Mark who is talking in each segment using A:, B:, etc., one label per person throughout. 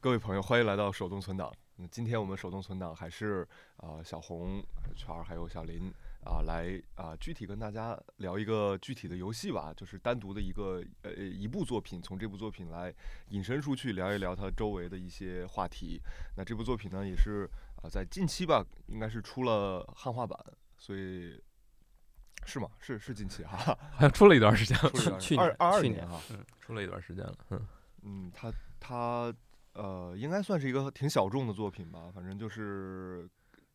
A: 各位朋友，欢迎来到手动存档。那今天我们手动存档还是啊、小红、圈儿还有小林啊、来啊、具体跟大家聊一个具体的游戏吧，就是单独的一个呃一部作品，从这部作品来引申出去聊一聊它周围的一些话题。那这部作品呢，也是啊、在近期吧，应该是出了汉化版，所以是吗？是是近期哈，
B: 好 像出了一段时间了，
A: 出了一段
C: 去年
A: 二二二
C: 年
A: 年哈。
B: 嗯，出了一段时间了，嗯，
A: 嗯，他他呃，应该算是一个挺小众的作品吧，反正就是，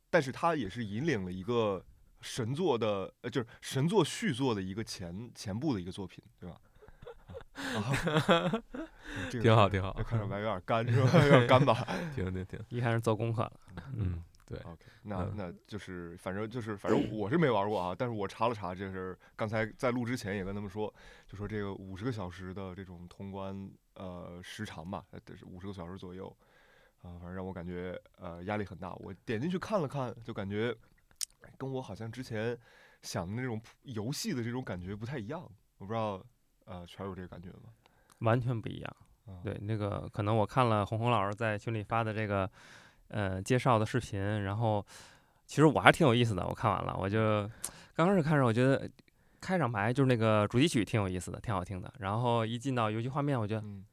A: 但是他也是引领了一个神作的，呃，就是神作续作的一个前前部的一个作品，对吧？啊，嗯这个是
B: 挺好挺好
A: 这看着白有点干是吧？有点干吧
B: 挺挺挺，
C: 一开始做功课了，
B: 嗯，对
A: ，？OK，那
B: 嗯
A: 那就是反正就是反正我是没玩过啊，但是我查了查，这是刚才在录之前也跟他们说，就说这个五十个小时的这种通关呃时长吧，得，是五十个小时左右，啊、反正让我感觉呃压力很大。我点进去看了看，就感觉跟我好像之前想的那种游戏的这种感觉不太一样。我不知道呃全有这个感觉吗？
C: 完全不一样。
A: 啊，
C: 对，那个可能我看了红红老师在群里发的这个呃介绍的视频，然后其实我还挺有意思的。我看完了，我就刚开始看着，我觉得开场白就是那个主题曲挺有意思的，挺好听的。然后一进到游戏画面，我觉得
A: 嗯，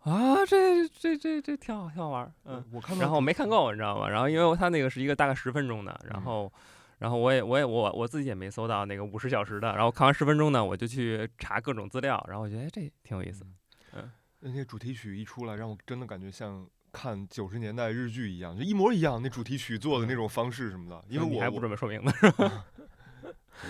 C: 啊，这这这这挺好，挺好玩儿。嗯，
A: 我看到
C: 然后我没看够，你知道吗？然后因为它那个是一个大概十分钟的，然
A: 嗯
C: 后，然后我也我也我我自己也没搜到那个五十小时的，然后看完十分钟呢，我就去查各种资料，然后我觉得哎这挺有意思。嗯
A: 那些主题曲一出来，让我真的感觉像看九十年代日剧一样，就一模一样。那主题曲做的那种方式什么的，因为我
C: 还不准备说明白，
A: 对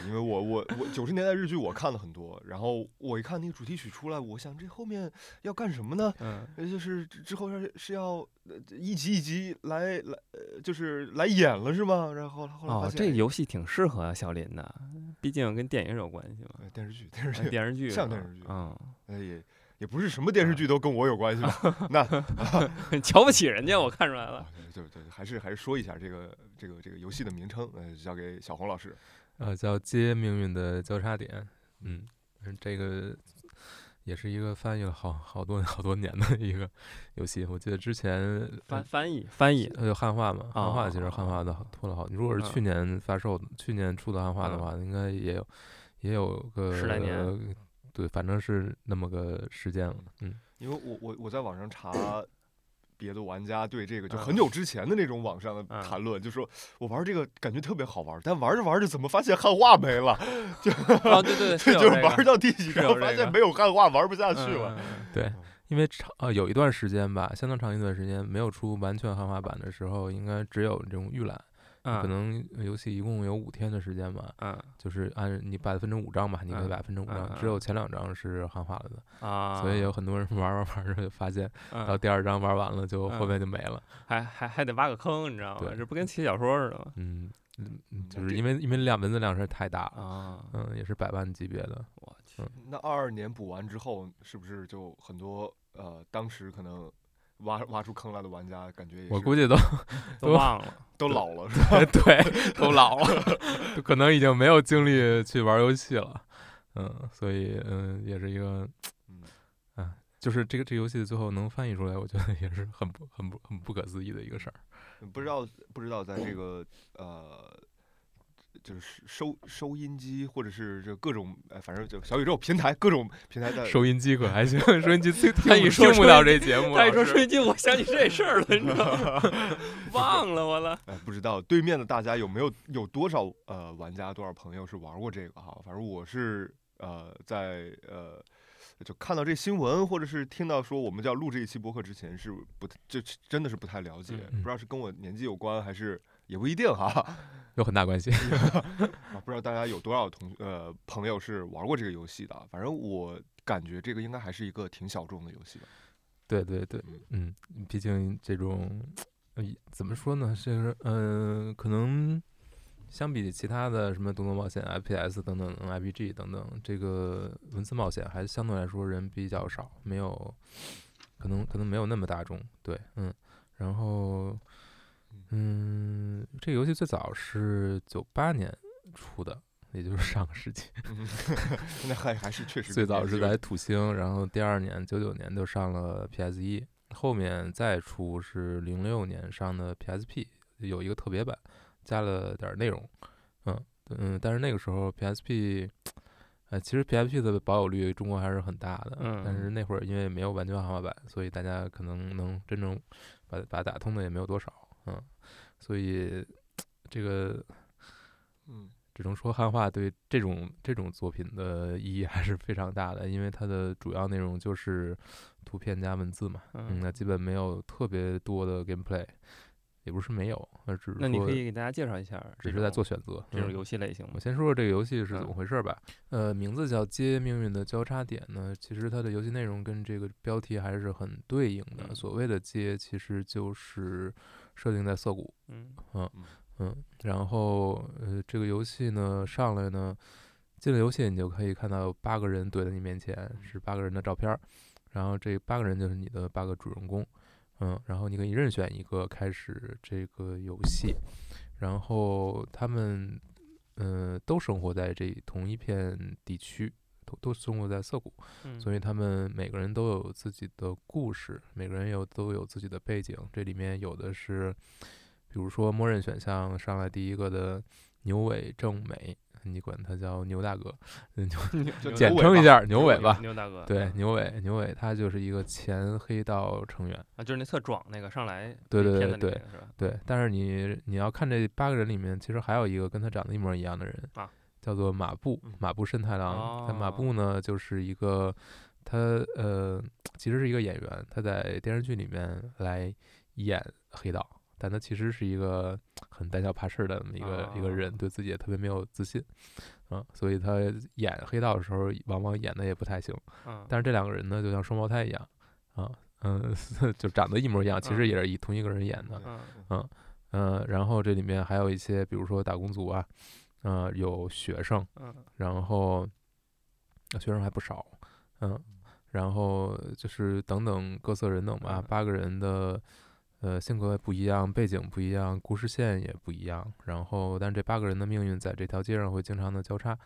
A: 因为我我我九十年代日剧我看了很多，然后我一看那个主题曲出来，我想这后面要干什么呢？
C: 嗯
A: 呃就是之之后是是要呃一集一集来来呃就是来演了是吗？然后后来发
C: 哦，
A: 现
C: 这游戏挺适合小林的，毕竟跟电影有关系嘛，
A: 呃电视剧电视
C: 呃
A: 剧
C: 电视剧
A: 像电视剧
C: 嗯，
A: 呃也也不是什么电视剧都跟我有关系吧？那
C: 瞧不起人家，我看出来了
A: 对对，还是还是说一下这个这个这个游戏的名称，呃，交给小红老师。
B: 呃，叫接命运的交叉点，嗯，嗯这个也是一个翻译了好好多好多年的一个游戏，我记得之前
C: 翻翻译翻译，
B: 它就汉化嘛，汉化其实
C: 哦
B: 汉化的拖了好，如果是去
C: 嗯
B: 年发售的，去年出的汉化的
C: 嗯。
B: 话，应该也有也有个
C: 十来年，
B: 对，反正是那么个时间了，嗯，
A: 因为我我我在网上查别的玩家对这个就
C: 嗯
A: 很久之前的那种网上的
C: 嗯
A: 谈论，就说我玩这个感觉特别好玩，但玩着玩着怎么发现汉化没了？
C: 哦对对，是有
A: 就
C: 是
A: 玩到第几
C: 是有
A: 章发
C: 这个
A: 现没有汉化玩不下去了。
B: 对，因为长呃有一段时间吧，相当长一段时间没有出完全汉化版的时候，应该只有这种预览，
C: 嗯
B: 可能游戏一共有五天的时间吧，
C: 嗯。
B: 就是按你把它分成五章吧，你可以
C: 嗯
B: 把它分成五章，
C: 嗯
B: 只有前两章是汉化了的，
C: 啊，
B: 所以有很多人玩玩玩着就发现到
C: 嗯
B: 第二章玩完了就后
C: 嗯
B: 面就没了，
C: 还还还得挖个坑，你知道吗？
B: 对？
C: 这不跟写小说似的吗？
B: 嗯嗯嗯，就是因为因为量文字量实在太大了，
C: 啊，
B: 嗯，也是百万级别的，
C: 我去，
A: 那二二年补完之后，是不是就很多呃当时可能挖挖出坑来的玩家，感觉也是
B: 我估计都
C: 都忘了。
A: 都老了是吧？
B: 对都老了，就 可能已经没有精力去玩游戏了，嗯，所以嗯，也是一个
A: 嗯
B: 啊，就是这个这个游戏最后能翻译出来，我觉得也是很不很不很不可思议的一个事儿。
A: 不知道不知道在这个呃，就是收收音机或者是这各种呃，反正就小宇宙平台各种平台的
B: 收音机可还行，收音机听
C: 他一
B: 听
C: 说
B: 听不到这节目
C: 他一说收音机，我想起这事儿了，你知道吗？忘了我了。
A: 哎，不知道对面的大家有没有有多少呃玩家多少朋友是玩过这个哈？反正我是呃在呃就看到这新闻或者是听到说我们就要录这一期播客之前是不太就真的是不太了解，
C: 嗯
A: 不知道是跟我年纪有关还是也不一定哈。
B: 有很大关系。
A: 啊，不知道大家有多少同呃朋友是玩过这个游戏的啊？反正我感觉这个应该还是一个挺小众的游戏吧。
B: 对对对，嗯，毕竟这种，呃，怎么说呢？是嗯，可能相比其他的什么动作冒险、FPS 等等 RPG 等等，这个文字冒险还相对来说人比较少，没有，可能可能没有那么大众。对，嗯，然后，嗯，这个游戏最早是九八年出的。也就是上个世纪，
A: 嗯那还还是确实
B: 最早是在土星，然后第二年九九年就上了 PS 一，后面再出是零六年上的 PSP，有一个特别版，加了点儿内容。嗯嗯，但是那个时候 PSP，呃，其实 PSP 的保有率中国还是很大的。
C: 嗯
B: 但是那会儿因为没有完全豪华版，所以大家可能能真正把把它打通的也没有多少。嗯，所以这个
A: 嗯
B: 只能说汉化对这种这种作品的意义还是非常大的，因为它的主要内容就是图片加文字嘛，嗯，那基本没有特别多的 gameplay，也不是没有，而只是
C: 那你可以给大家介绍一下，
B: 只是在做选择。嗯
C: 这种游戏类型吗
B: 我？先说说这个游戏是怎么
C: 嗯
B: 回事儿吧。呃，名字叫《接命运的交叉点》呢，其实它的游戏内容跟这个标题还是很对应的。
C: 嗯
B: 所谓的“接”，其实就是设定在涩谷。
C: 嗯
B: 嗯，然后呃，这个游戏呢上来呢，进了游戏你就可以看到有八个人怼在你面前，是八个人的照片儿，然后这八个人就是你的八个主人公，嗯，然后你可以任选一个开始这个游戏，然后他们呃都生活在这同一片地区。都都生活在涩谷，
C: 嗯，
B: 所以他们每个人都有自己的故事，每个人有都有自己的背景。这里面有的是，比如说默认选项上来第一个的牛尾正美，你管他叫牛大哥，简称一下牛尾吧。
C: 牛大哥，
B: 对，
C: 嗯
B: 牛尾，牛尾他就是一个前黑道成员。
C: 啊，就是那特壮那个上来
B: 对对对对？对，但是你你要看这八个人里面，其实还有一个跟他长得一模一样的人，
C: 啊
B: 叫做马布
A: 嗯，
B: 马布慎太郎。他马
C: 哦
B: 布呢，就是一个他呃，其实是一个演员，他在电视剧里面来演黑道，但他其实是一个很胆小怕事儿的一个、一个人，
C: 哦
B: 对自己也特别没有自信，嗯，所以他演黑道的时候，往往演的也不太行。
C: 嗯，
B: 但是这两个人呢，就像双胞胎一样，啊，嗯，就长得一模一样，其实
C: 嗯
B: 也是以同一个人演的。
C: 嗯
B: 嗯，然后这里面还有一些，比如说打工族啊，呃，有学生，
C: 嗯。
B: 然后呃学生还不少，嗯，然后就是等等各色人等吧，
C: 嗯
B: 八个人的呃性格不一样，背景不一样，故事线也不一样，然后但这八个人的命运在这条街上会经常的交叉，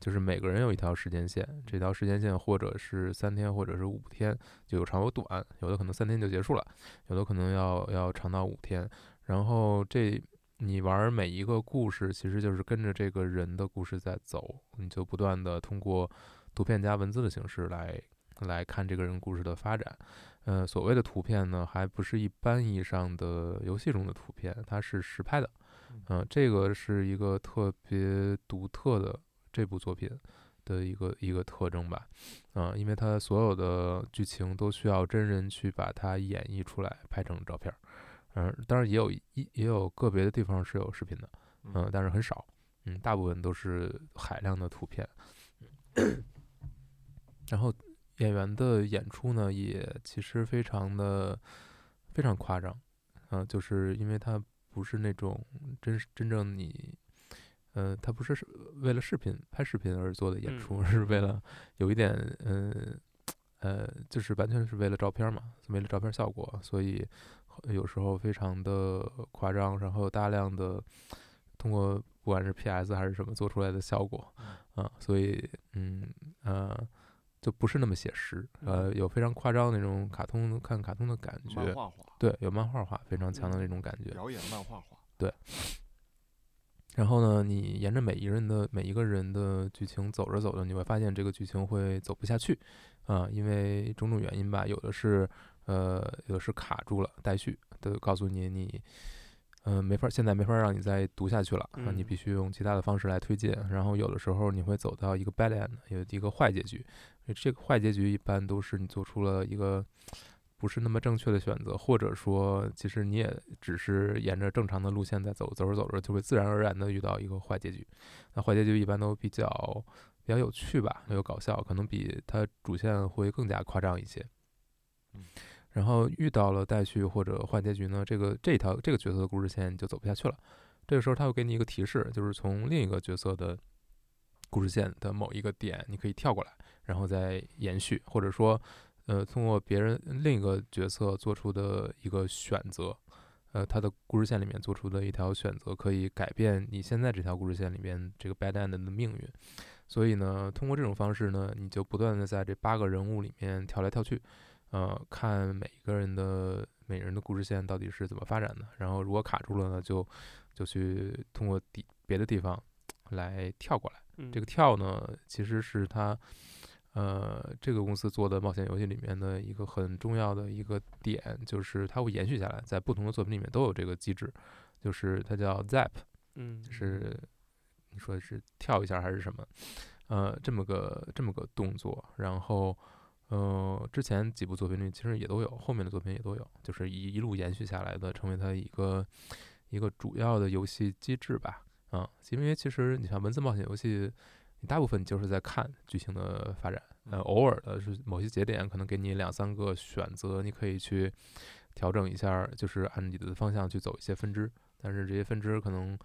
B: 就是每个人有一条时间线，这条时间线或者是三天，或者是五天，就有长有短，有的可能三天就结束了，有的可能要要长到五天，然后这。你玩儿每一个故事，其实就是跟着这个人的故事在走，你就不断的通过图片加文字的形式来来看这个人故事的发展。呃，所谓的图片呢，还不是一般意义上的游戏中的图片，它是实拍的。嗯、这个是一个特别独特的这部作品的一个一个特征吧。嗯、因为它所有的剧情都需要真人去把它演绎出来，拍成照片儿。嗯、当然也有一也有个别的地方是有视频的，嗯、但是很少。嗯，大部分都是海量的图片。然后演员的演出呢，也其实非常的非常夸张，嗯、就是因为他不是那种真实真正你，呃，他不是是为了视频拍视频而做的演出，
C: 嗯
B: 是为了有一点，嗯呃，就是完全是为了照片嘛，为了照片效果，所以有时候非常的夸张，然后有大量的通过不管是 PS 还是什么做出来的效果，啊，所以嗯呃就不是那么写实，呃，有非常夸张的那种卡通看卡通的感觉，
A: 漫画化，
B: 对，有漫画化非常强的
C: 嗯
B: 那种感觉。
A: 表演漫画化，
B: 然后呢，你沿着每一个人的每一个人的剧情走着走着，你会发现这个剧情会走不下去，啊、因为种种原因吧，有的是呃，有的是卡住了待续，都告诉你你。嗯、没法，现在没法让你再读下去了那！你
C: 嗯
B: 必须用其他的方式来推进。然后有的时候你会走到一个 bad end，有一个坏结局。这个坏结局一般都是你做出了一个不是那么正确的选择，或者说其实你也只是沿着正常的路线在走，走着走着就会自然而然的遇到一个坏结局。那坏结局一般都比较比较有趣吧，有搞笑，可能比它主线会更加夸张一些。
A: 嗯
B: 然后遇到了待续或者坏结局呢，这个这条这个角色的故事线就走不下去了。这个时候他会给你一个提示，就是从另一个角色的故事线的某一个点，你可以跳过来，然后再延续，或者说，呃，通过别人另一个角色做出的一个选择，呃，他的故事线里面做出的一条选择，可以改变你现在这条故事线里面这个 bad end 的命运。所以呢，通过这种方式呢，你就不断的在这八个人物里面跳来跳去，呃，看每一个人的每人的故事线到底是怎么发展的，然后如果卡住了呢，就就去通过地别的地方来跳过来。这个跳呢，其实是他呃这个公司做的冒险游戏里面的一个很重要的一个点，就是它会延续下来，在不同的作品里面都有这个机制，就是它叫 Zap，
C: 嗯，
B: 是你说的是跳一下还是什么？呃，这么个这么个动作，然后呃之前几部作品里其实也都有，后面的作品也都有，就是一一路延续下来的，成为它一个一个主要的游戏机制吧。啊，因为其实你像文字冒险游戏，你大部分就是在看剧情的发展，呃，偶尔的是某些节点可能给你两三个选择，你可以去调整一下，就是按你的方向去走一些分支，但是这些分支可能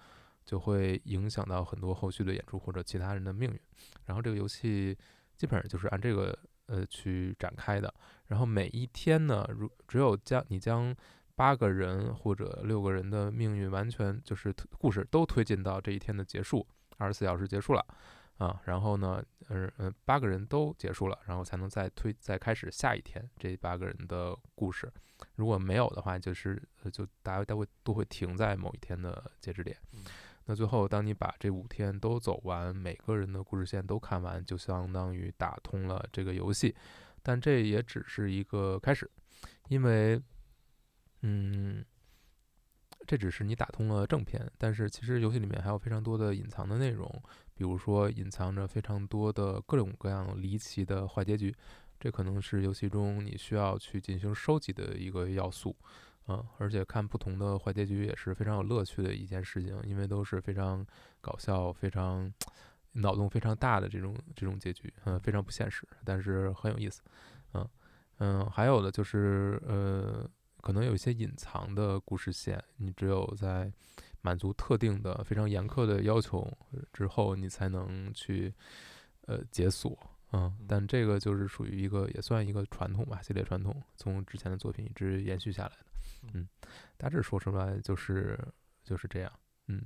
B: 就会影响到很多后续的演出或者其他人的命运。然后这个游戏基本上就是按这个呃去展开的，然后每一天呢，如只有将你将八个人或者六个人的命运完全就是故事都推进到这一天的结束，二十四小时结束了啊，然后呢，呃呃，八个人都结束了，然后才能再推再开始下一天这八个人的故事。如果没有的话，就是就大家都会都会停在某一天的截止点。那最后，当你把这五天都走完，每个人的故事线都看完，就相当于打通了这个游戏。但这也只是一个开始，因为。嗯，这只是你打通了正片，但是其实游戏里面还有非常多的隐藏的内容，比如说隐藏着非常多的各种各样离奇的坏结局，这可能是游戏中你需要去进行收集的一个要素，嗯，而且看不同的坏结局也是非常有乐趣的一件事情，因为都是非常搞笑、非常脑洞非常大的这种这种结局，嗯，非常不现实，但是很有意思，嗯嗯，还有的就是呃。可能有一些隐藏的故事线，你只有在满足特定的非常严苛的要求之后，你才能去呃解锁。嗯，但这个就是属于一个也算一个传统吧，系列传统，从之前的作品一直延续下来的。嗯，大致说出来就是就是这样。嗯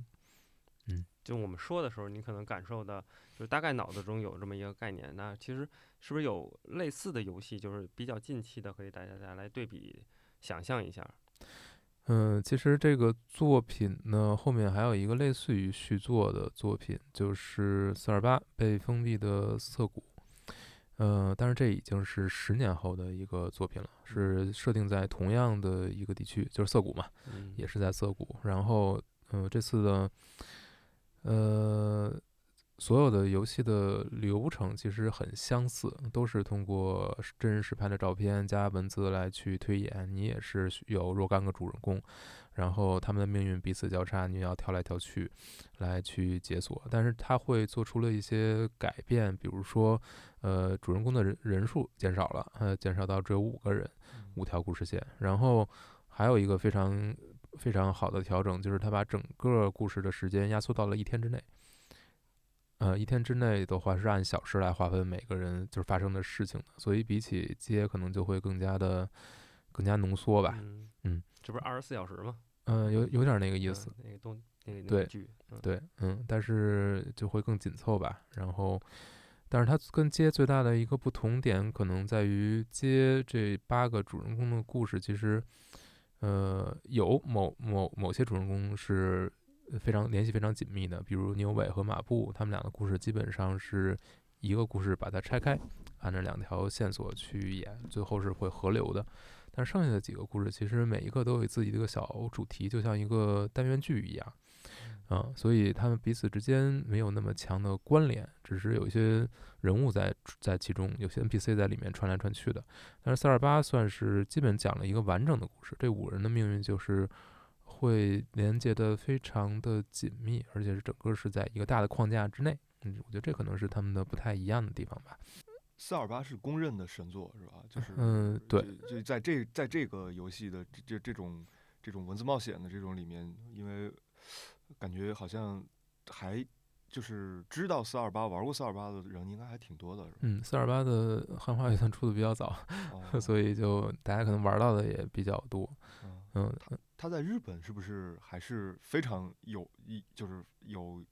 B: 嗯，
C: 就我们说的时候，你可能感受到，就是大概脑子中有这么一个概念。那其实是不是有类似的游戏，就是比较近期的，可以大家再来对比？想象一下，
B: 嗯，其实这个作品呢，后面还有一个类似于续作的作品，就是四二八被封闭的涩谷，呃，但是这已经是十年后的一个作品了，是设定在同样的一个地区，就是涩谷嘛，也是在涩谷。然后，嗯，这次的，呃。所有的游戏的流程其实很相似，都是通过真人实拍的照片加文字来去推演。你也是有若干个主人公，然后他们的命运彼此交叉，你要跳来跳去来去解锁。但是他会做出了一些改变，比如说，呃，主人公的人人数减少了，呃，减少到只有五个人，五条故事线。然后还有一个非常非常好的调整，就是他把整个故事的时间压缩到了一天之内。呃，一天之内的话是按小时来划分每个人就是发生的事情的，所以比起街可能就会更加的更加浓缩吧。嗯，
C: 这不是二十四小时吗？
B: 嗯，有有点那个意思。
C: 那个东那个
B: 对
C: 剧，
B: 对，嗯，但是就会更紧凑吧。然后，但是它跟街最大的一个不同点可能在于街这八个主人公的故事，其实呃有某某某些主人公是。非常联系非常紧密的，比如牛尾和马布，他们俩的故事基本上是一个故事，把它拆开，按照两条线索去演，最后是会合流的。但剩下的几个故事，其实每一个都有自己的一个小主题，就像一个单元剧一样，嗯，所以他们彼此之间没有那么强的关联，只是有一些人物在在其中，有些 NPC 在里面穿来穿去的。但是四二八算是基本讲了一个完整的故事，这五人的命运就是。会连接的非常的紧密，而且是整个是在一个大的框架之内。嗯，我觉得这可能是他们的不太一样的地方吧。
A: 四二八是公认的神作，是吧？就是
B: 嗯，对，
A: 就在这在这个游戏的这这种这种文字冒险的这种里面，因为感觉好像还就是知道四二八玩过四二八的人应该还挺多的。
B: 嗯，四二八的 汉化也算出的比较早，所以就大家可能玩到的也比较多。嗯。
A: 他在日本是不是还是非常有一就是有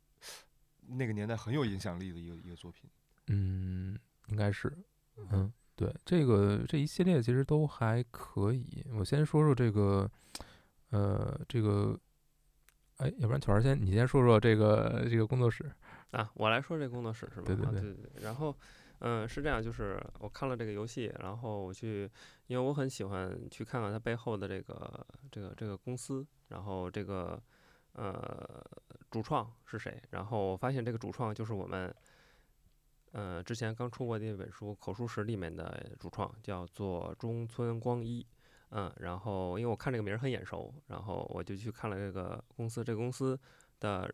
A: 那个年代很有影响力的一个一个作品？
B: 嗯，应该是，嗯，对，这个这一系列其实都还可以。我先说说这个，呃，这个，哎，要不然全儿先你先说说这个这个工作室
C: 啊，我来说这工作室是吧？
B: 对对对
C: 对对。然后，嗯，是这样，就是我看了这个游戏，然后我去，因为我很喜欢去看看它背后的这个这个这个公司，然后这个呃主创是谁，然后我发现这个主创就是我们。嗯，之前刚出过的一本书《口述史》里面的主创叫做中村光一，嗯，然后因为我看这个名儿很眼熟，然后我就去看了这个公司，这个公司的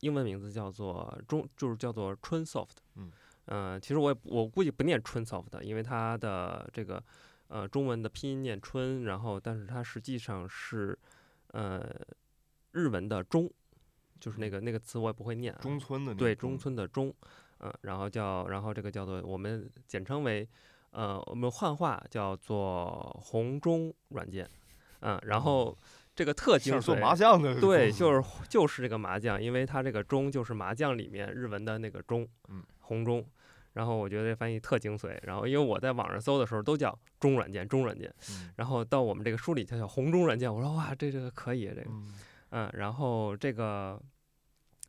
C: 英文名字叫做中，就是叫做春 soft，
A: 嗯，
C: 呃，其实我也我估计不念春 soft，因为它的这个呃中文的拼音念春，然后但是它实际上是呃日文的中，就是那个那个词我也不会念，
A: 中村的
C: 对中村的中。嗯，然后叫，然后这个叫做我们简称为，呃，我们幻化叫做红中软件，嗯，然后这个特精髓，
A: 做麻将的，
C: 对，就是就是这个麻将，因为它这个中就是麻将里面日文的那个中，
A: 嗯，
C: 红中，然后我觉得这翻译特精髓，然后因为我在网上搜的时候都叫中软件，中软件，然后到我们这个书里它叫红中软件，我说哇，这这个可以，这个，嗯，然后这个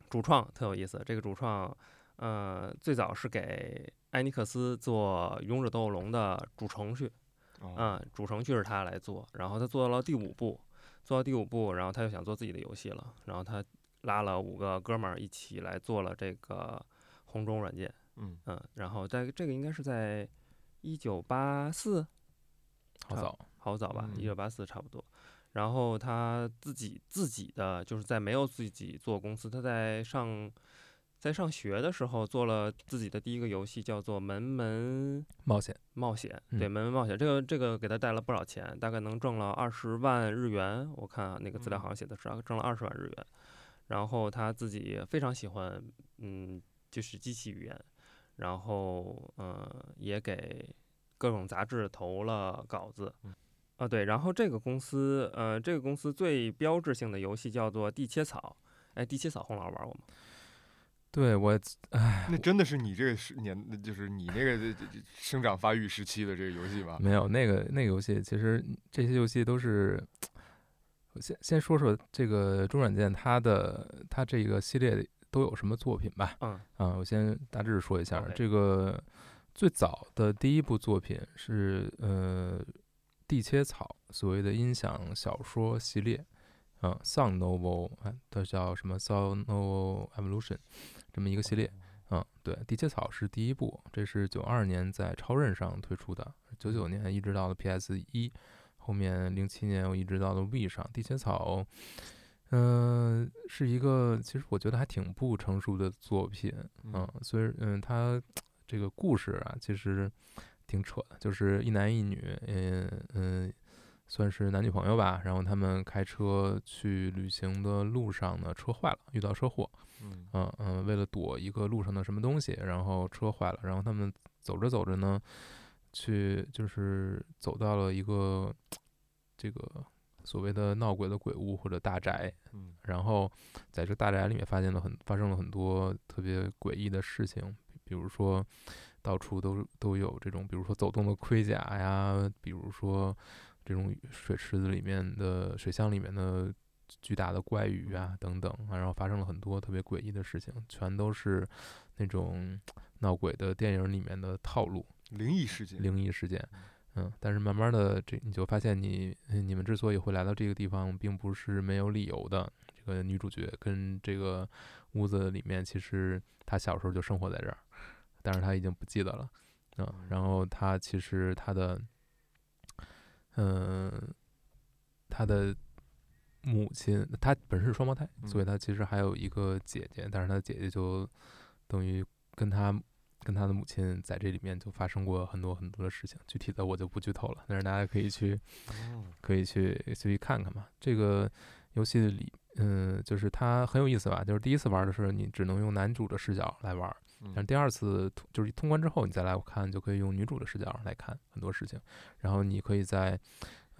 C: 主创特有意思，这个主创。呃，最早是给艾尼克斯做《勇者斗恶龙》的主程序，嗯，主程序是他来做，然后他做到了第五部，做到第五部，然后他就想做自己的游戏了，然后他拉了五个哥们儿一起来做了这个红中软件，
A: 嗯。
C: 嗯，然后在这个应该是在一九八四，
B: 好早，
C: 好早吧，一九八四差不多，然后他自己自己的就是在没有自己做公司，他在上。在上学的时候做了自己的第一个游戏，叫做《门门
B: 冒险》。
C: 冒险，对，门门冒险，这个这个给他带了不少钱，大概能挣了二十万日元。我看那个资料好像写的是啊挣了二十万日元。然后他自己非常喜欢，嗯，就是机器语言，然后嗯，也给各种杂志投了稿子。啊，对，然后这个公司，呃，这个公司最标志性的游戏叫做《地切草》。哎，《地切草》洪老师玩过吗？
B: 对我，哎，
A: 那真的是你这个时年，就是你那个生长发育时期的这个游戏吗？
B: 没有，那个那个游戏，其实这些游戏都是，先先说说这个中软件，它的它这个系列都有什么作品吧？
C: 嗯，
B: 啊，我先大致说一下，这个最早的第一部作品是呃地切草所谓的音响小说系列，嗯，Sound Novel，它叫什么 Sound Novel Evolution。这么一个系列，嗯，对，地切草是第一部，这是九二年在超任上推出的，九九年一直到了 PS 一，后面零七年我一直到了 V 上。地切草，嗯，是一个其实我觉得还挺不成熟的作品，嗯，所以嗯，它这个故事啊，其实挺扯的，就是一男一女，嗯嗯，算是男女朋友吧，然后他们开车去旅行的路上呢，车坏了，遇到车祸。嗯嗯为了躲一个路上的什么东西，然后车坏了，然后他们走着走着呢，去就是走到了一个这个所谓的闹鬼的鬼屋或者大宅，
A: 嗯，
B: 然后在这大宅里面发现了很发生了很多特别诡异的事情，比如说到处都都有这种，比如说走动的盔甲呀，比如说这种水池子里面的水箱里面的。巨大的怪鱼啊，等等啊，然后发生了很多特别诡异的事情，全都是那种闹鬼的电影里面的套路，
A: 灵异事件，
B: 灵异事件，嗯，但是慢慢的，这你就发现，你你们之所以会来到这个地方，并不是没有理由的。这个女主角跟这个屋子里面，其实她小时候就生活在这儿，但是她已经不记得了，嗯，然后她其实她的，嗯，他的。母亲，他本身是双胞胎，所以他其实还有一个姐姐，但是他姐姐就等于跟他跟他的母亲在这里面就发生过很多很多的事情，具体的我就不剧透了，但是大家可以去可以去去看看嘛。这个游戏里，嗯，就是它很有意思吧？就是第一次玩的时候，你只能用男主的视角来玩，但是第二次就是通关之后，你再来看就可以用女主的视角来看很多事情，然后你可以在。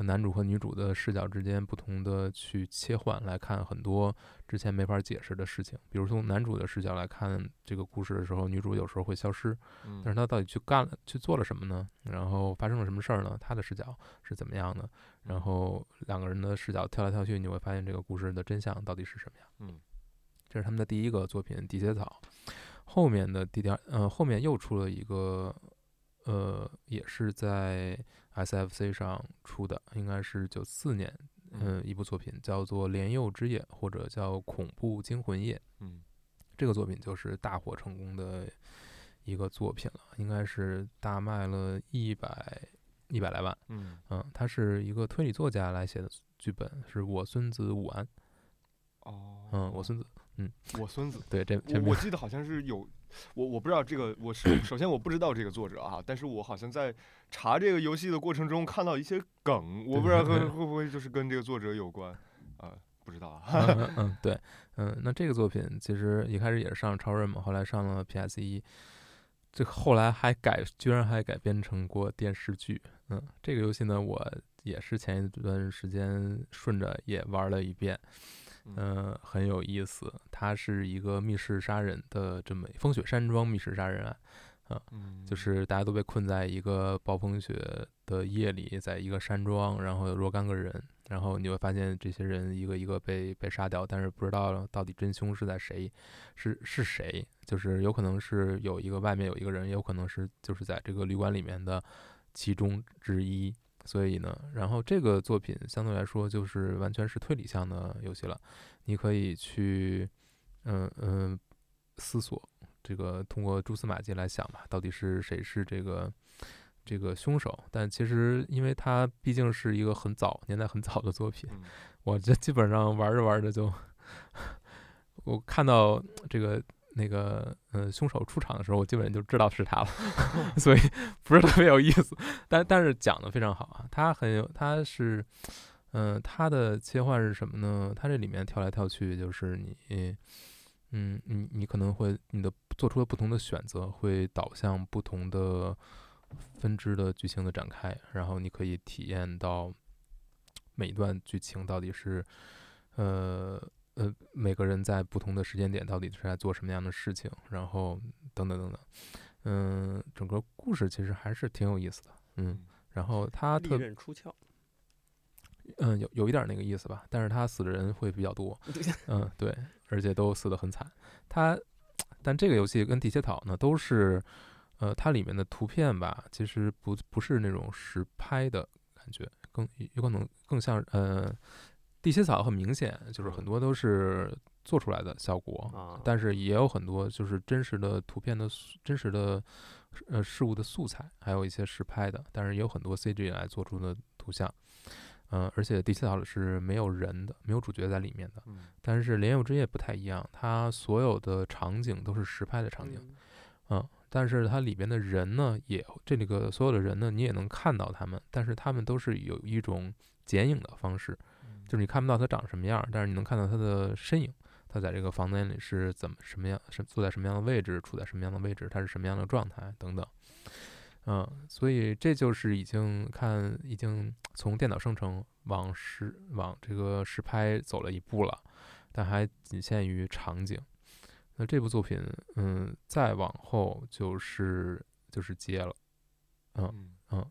B: 男主和女主的视角之间不同的去切换来看很多之前没法解释的事情。比如从男主的视角来看这个故事的时候，女主有时候会消失，
A: 嗯
B: 但是她到底去干了去做了什么呢？然后发生了什么事儿呢？她的视角是怎么样的？然后两个人的视角跳来跳去，你会发现这个故事的真相到底是什么样。
A: 嗯
B: 这是他们的第一个作品《地铁草》，后面的第二呃后面又出了一个呃也是在 SFC 上出的，应该是九四年，嗯、一部作品叫做《莲幼之夜》或者叫《恐怖惊魂夜》。
A: 嗯
B: 这个作品就是大火成功的一个作品了，应该是大卖了一百一百来万。
A: 嗯
B: 嗯，他是一个推理作家来写的剧本，是我孙子武安。
A: 哦，
B: 嗯，我孙子，
A: 我孙子，
B: 对这
A: 我我记得好像是有，我我不知道这个，我是首先我不知道这个作者啊，但是我好像在查这个游戏的过程中看到一些梗，我不知道会会不会就是跟这个作者有关啊、不知道啊。
B: 嗯嗯嗯，对，嗯，那这个作品其实一开始也是上了超人嘛，后来上了 PS 一，这后来还改，居然还改编成过电视剧。嗯，这个游戏呢，我也是前一段时间顺着也玩了一遍，嗯、很有意思。它是一个密室杀人的这么风雪山庄密室杀人案。
A: 嗯，
B: 就是大家都被困在一个暴风雪的夜里，在一个山庄，然后有若干个人，然后你会发现这些人一个一个被被杀掉，但是不知道到底真凶是在谁，是是谁，就是有可能是有一个外面有一个人，也有可能是就是在这个旅馆里面的其中之一。所以呢，然后这个作品相对来说就是完全是推理向的游戏了，你可以去，嗯嗯，思索这个通过蛛丝马迹来想吧，到底是谁是这个这个凶手？但其实因为它毕竟是一个很早年代很早的作品，
A: 嗯
B: 我这基本上玩着玩着就，我看到这个那个呃凶手出场的时候，我基本就知道是他了，所以不是特别有意思。但但是讲的非常好啊，他很有，他是。嗯，他的切换是什么呢？他这里面跳来跳去，就是你，嗯，你你可能会你的做出了不同的选择，会导向不同的分支的剧情的展开，然后你可以体验到每一段剧情到底是，呃呃，每个人在不同的时间点到底是在做什么样的事情，然后等等等等，嗯，整个故事其实还是挺有意思的，嗯，然后它特
C: 刃出鞘，
B: 嗯，有有一点那个意思吧，但是他死的人会比较多，嗯，对，而且都死得很惨。他，但这个游戏跟地切草呢，都是，呃，它里面的图片吧，其实不不是那种实拍的感觉，更有可能更像，呃，地切草很明显就是很多都是做出来的效果，
C: 啊，
B: 但是也有很多就是真实的图片的真实的呃事物的素材，还有一些实拍的，但是也有很多 CG 来做出的图像。嗯、而且第七草是没有人的，没有主角在里面的。
A: 嗯
B: 但是《莲友之夜》不太一样，它所有的场景都是实拍的场景。
C: 嗯
B: 嗯，但是它里边的人呢，也这里个所有的人呢，你也能看到他们，但是他们都是有一种剪影的方式，
A: 嗯
B: 就是你看不到他长什么样，但是你能看到他的身影，他在这个房间里是怎么什么样，是坐在什么样的位置，处在什么样的位置，他是什么样的状态等等。嗯，所以这就是已经看已经从电脑生成往实往这个实拍走了一步了，但还仅限于场景。那这部作品，嗯，再往后就是就是街了，
A: 嗯嗯，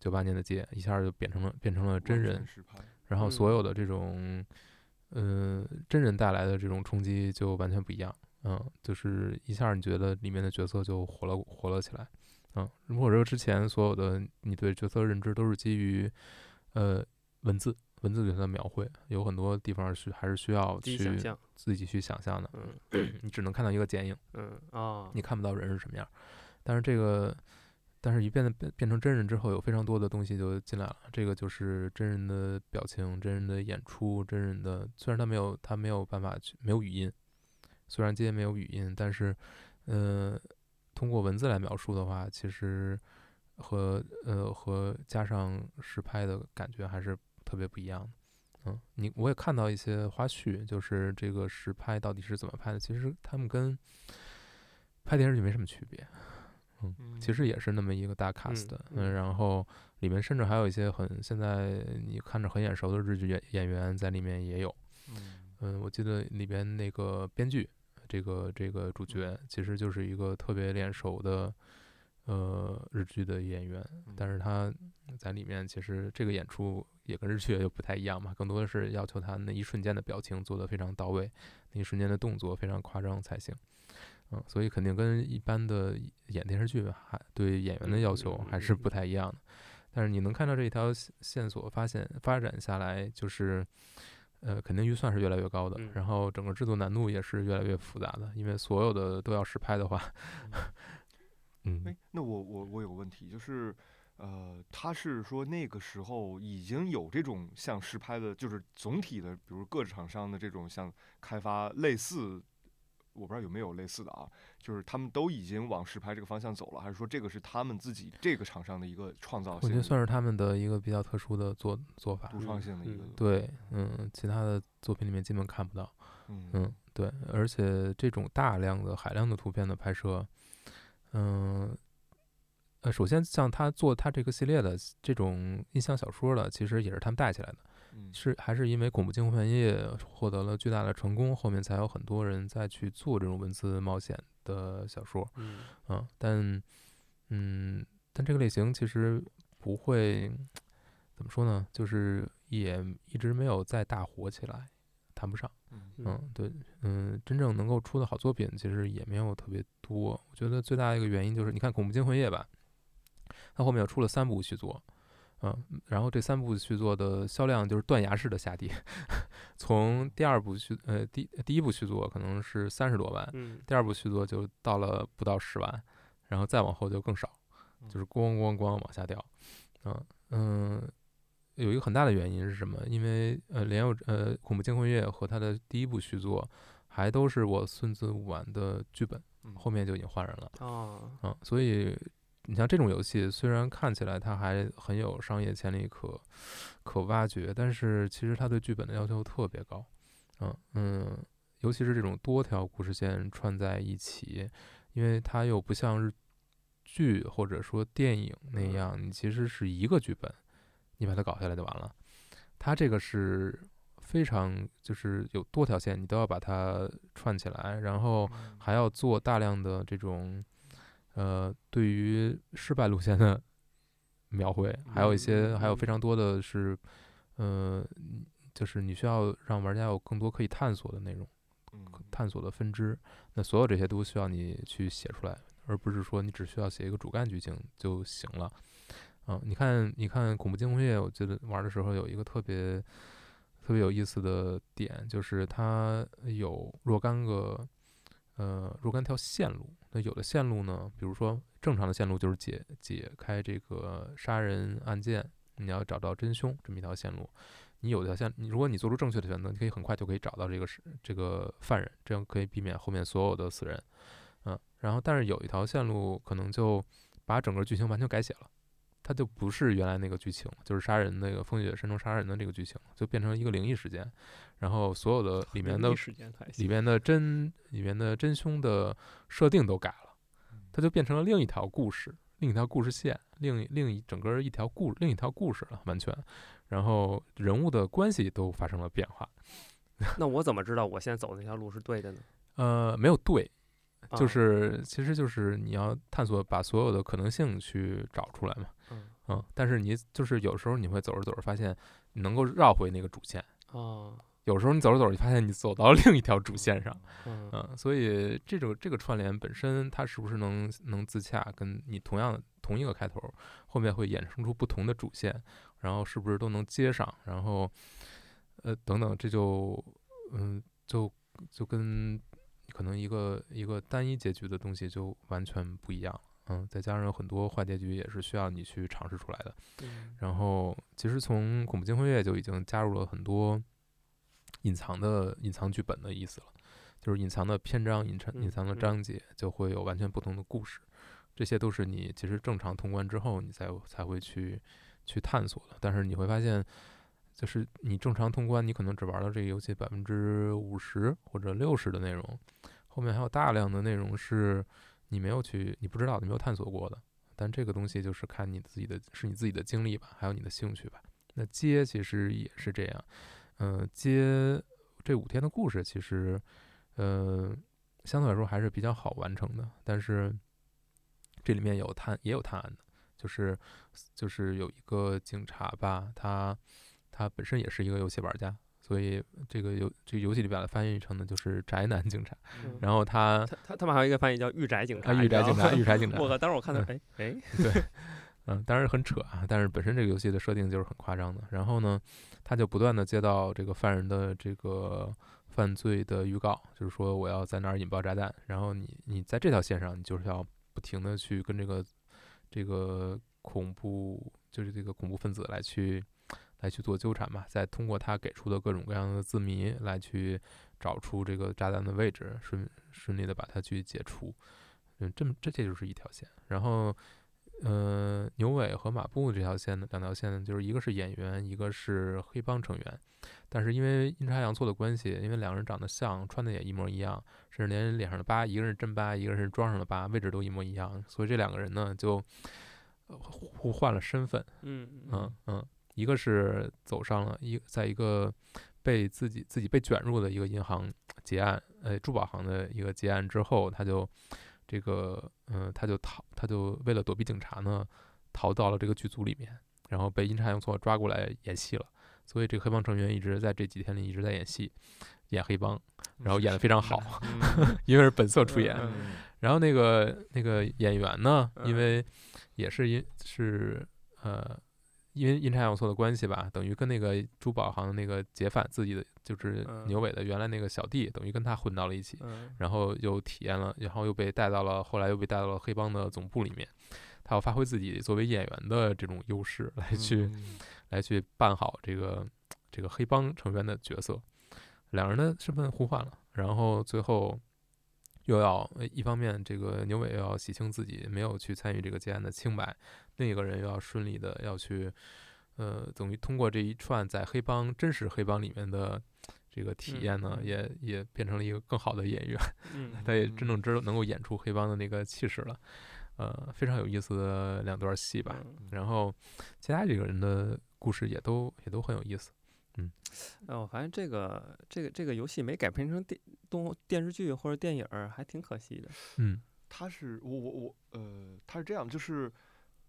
B: 九八年的街一下就变成了变成了真人
A: 实拍，
B: 然后所
C: 嗯
B: 有的这种，呃，真人带来的这种冲击就完全不一样。嗯，就是一下你觉得里面的角色就活了活了起来。嗯，如果说之前所有的你对角色认知都是基于，呃，文字文字对它的描绘，有很多地方是还是需要去
C: 自己
B: 去想象的。
C: 嗯
B: 你只能看到一个剪影，
C: 嗯啊，
B: 你看不到人是什么样。但是这个，但是一变得变变成真人之后，有非常多的东西就进来了。这个就是真人的表情、真人的演出、真人的，虽然他没有他没有办法去没有语音，虽然今天没有语音，但是，呃，通过文字来描述的话，其实和呃和加上实拍的感觉还是特别不一样的。嗯，你我也看到一些花絮，就是这个实拍到底是怎么拍的。其实他们跟拍电视剧没什么区别。嗯，其实也是那么一个大 cast，嗯，然后里面甚至还有一些很现在你看着很眼熟的日剧演演员在里面也有，嗯，我记得里边那个编剧，这个这个主角其实就是一个特别脸熟的。呃，日剧的演员，但是他在里面其实这个演出也跟日剧又不太一样嘛，更多的是要求他那一瞬间的表情做得非常到位，那一瞬间的动作非常夸张才行。嗯，所以肯定跟一般的演电视剧还对演员的要求还是不太一样的。但是你能看到这一条线索发现发展下来，就是呃，肯定预算是越来越高的，然后整个制作难度也是越来越复杂的，因为所有的都要实拍的话。
A: 哎，那我我我有个问题，就是，呃，他是说那个时候已经有这种像实拍的，就是总体的，比如各厂商的这种像开发类似，我不知道有没有类似的啊，就是他们都已经往实拍这个方向走了，还是说这个是他们自己这个厂商的一个创造？
B: 我觉得算是他们的一个比较特殊的做做法，
A: 独创性的一个。
B: 对，嗯，其他的作品里面基本看不到。嗯，对，而且这种大量的海量的图片的拍摄。嗯，呃，首先像他做他这个系列的这种印象小说的，其实也是他们带起来的，是还是因为《恐怖惊魂夜》获得了巨大的成功，后面才有很多人再去做这种文字冒险的小说。嗯，但，嗯，但这个类型其实不会怎么说呢，就是也一直没有再大火起来，谈不上。嗯，对，嗯，真正能够出的好作品其实也没有特别多。我觉得最大的一个原因就是，你看《恐怖惊魂夜》吧，它后面又出了三部续作，嗯，然后这三部续作的销量就是断崖式的下跌，从第二部续，呃，第第一部续作可能是三十多万，第二部续作就到了不到十万，然后再往后就更少，就是咣咣咣往下掉，嗯嗯。有一个很大的原因是什么？因为呃，连有呃，《恐怖惊魂夜》和他的第一部续作，还都是我孙子武玩的剧本，后面就已经换人了。哦，嗯，所以你像这种游戏，虽然看起来它还很有商业潜力可可挖掘，但是其实它对剧本的要求特别高。嗯嗯，尤其是这种多条故事线串在一起，因为它又不像日剧或者说电影那样，你其实是一个剧本。你把它搞下来就完了，它这个是非常就是有多条线，你都要把它串起来，然后还要做大量的这种呃对于失败路线的描绘，还有一些还有非常多的是呃就是你需要让玩家有更多可以探索的内容，探索的分支，那所有这些都需要你去写出来，而不是说你只需要写一个主干剧情就行了。嗯，你看，你看《恐怖惊魂夜》，我记得玩的时候有一个特别特别有意思的点，就是它有若干个呃若干条线路。那有的线路呢，比如说正常的线路就是解解开这个杀人案件，你要找到真凶这么一条线路。你有条线，你如果你做出正确的选择，你可以很快就可以找到这个是这个犯人，这样可以避免后面所有的死人。嗯，然后但是有一条线路可能就把整个剧情完全改写了。它就不是原来那个剧情，就是杀人那个风雪山中杀人的这个剧情，就变成一个灵异事件，然后所有的里面的里面的真里面的真凶的设定都改了，它就变成了另一条故事，另一条故事线，另另一整个一条故另一条故事了，完全，然后人物的关系都发生了变化。
C: 那我怎么知道我现在走的那条路是对的呢？
B: 呃，没有对。就是，其实就是你要探索，把所有的可能性去找出来嘛。嗯，但是你就是有时候你会走着走着发现，你能够绕回那个主线。
C: 啊。
B: 有时候你走着走着，你发现你走到另一条主线上。嗯。所以这种这个串联本身，它是不是能能自洽？跟你同样同一个开头，后面会衍生出不同的主线，然后是不是都能接上？然后，呃，等等，这就嗯，就就跟。可能一个一个单一结局的东西就完全不一样，嗯，再加上有很多坏结局也是需要你去尝试出来的。然后其实从《恐怖惊魂夜》就已经加入了很多隐藏的隐藏剧本的意思了，就是隐藏的篇章、隐藏隐藏的章节就会有完全不同的故事，这些都是你其实正常通关之后你才才会去去探索的。但是你会发现。就是你正常通关，你可能只玩到这个游戏百分之五十或者六十的内容，后面还有大量的内容是你没有去，你不知道，你没有探索过的。但这个东西就是看你自己的，是你自己的经历吧，还有你的兴趣吧。那接其实也是这样，嗯，接这五天的故事其实，呃，相对来说还是比较好完成的。但是这里面有探也有探案的，就是就是有一个警察吧，他他本身也是一个游戏玩家。所以这个游这个游戏里边的翻译成的就是宅男警察，然后他
C: 他他他们还有一个翻译叫御宅警察，
B: 御宅警察，御宅警察。
C: 我靠！当时我看到，哎哎，
B: 对，嗯，当然很扯啊，但是本身这个游戏的设定就是很夸张的。然后呢，他就不断的接到这个犯人的这个犯罪的预告，就是说我要在哪儿引爆炸弹，然后你你在这条线上，你就是要不停的去跟这个这个恐怖就是这个恐怖分子来去。来去做纠缠嘛，再通过他给出的各种各样的字谜来去找出这个炸弹的位置，顺顺利的把它去解除。嗯，这么这这就是一条线。然后，呃，牛尾和马步这条线呢两条线呢，就是一个是演员，一个是黑帮成员。但是因为阴差阳错的关系，因为两个人长得像，穿的也一模一样，甚至连脸上的疤，一个是真疤，一个是装上的疤，位置都一模一样，所以这两个人呢就互换了身份。
C: 嗯
B: 嗯嗯。一个是走上了一，在一个被自己自己被卷入的一个银行结案，呃，珠宝行的一个结案之后，他就这个，嗯，他就逃，他就为了躲避警察呢，逃到了这个剧组里面，然后被阴差阳错抓过来演戏了。所以这个黑帮成员一直在这几天里一直在演戏，演黑帮，然后演得非常好 因为是本色出演。然后那个那个演员呢，因为也是因是呃。因为阴差阳错的关系吧，等于跟那个珠宝行那个劫犯自己的就是牛尾的原来那个小弟，等于跟他混到了一起，然后又体验了，然后又被带到了，后来又被带到了黑帮的总部里面。他要发挥自己作为演员的这种优势，来去来去办好这个这个黑帮成员的角色。两人的身份互换了，然后最后又要一方面这个牛尾又要洗清自己没有去参与这个劫案的清白。另一个人又要顺利的要去，呃，等于通过这一串在黑帮真实黑帮里面的这个体验呢，也也变成了一个更好的演员，他也真正知道能够演出黑帮的那个气势了，呃，非常有意思的两段戏吧。然后其他几个人的故事也都也都很有意思，嗯，
C: 呃，我发现这个这个这个游戏没改编成电动电视剧或者电影，还挺可惜的。
B: 嗯，
A: 他是我我我呃，他是这样，就是。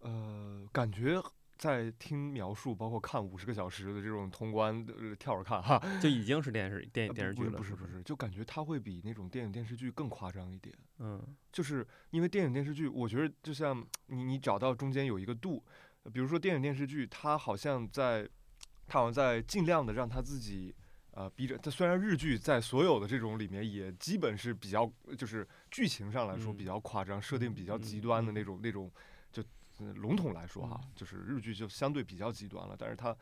A: 呃，感觉在听描述，包括看五十个小时的这种通关，跳着看哈，
C: 就已经是电视电影电视剧了。
A: 不是不是，就感觉它会比那种电影电视剧更夸张一点。
C: 嗯，
A: 就是因为电影电视剧，我觉得就像你你找到中间有一个度，比如说电影电视剧，它好像在，它好像在尽量的让他自己，呃，逼着。他虽然日剧在所有的这种里面也基本是比较，就是剧情上来说比较夸张，设定比较极端的那种那种。就笼统来说哈，就是日剧就相对比较极端了，但是它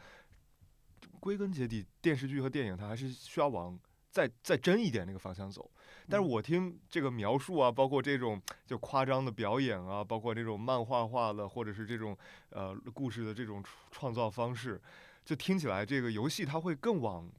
A: 归根结底，电视剧和电影它还是需要往再再真一点那个方向走。但是我听这个描述啊，包括这种就夸张的表演啊，包括这种漫画化的或者是这种呃故事的这种创造方式，就听起来这个游戏它会更往。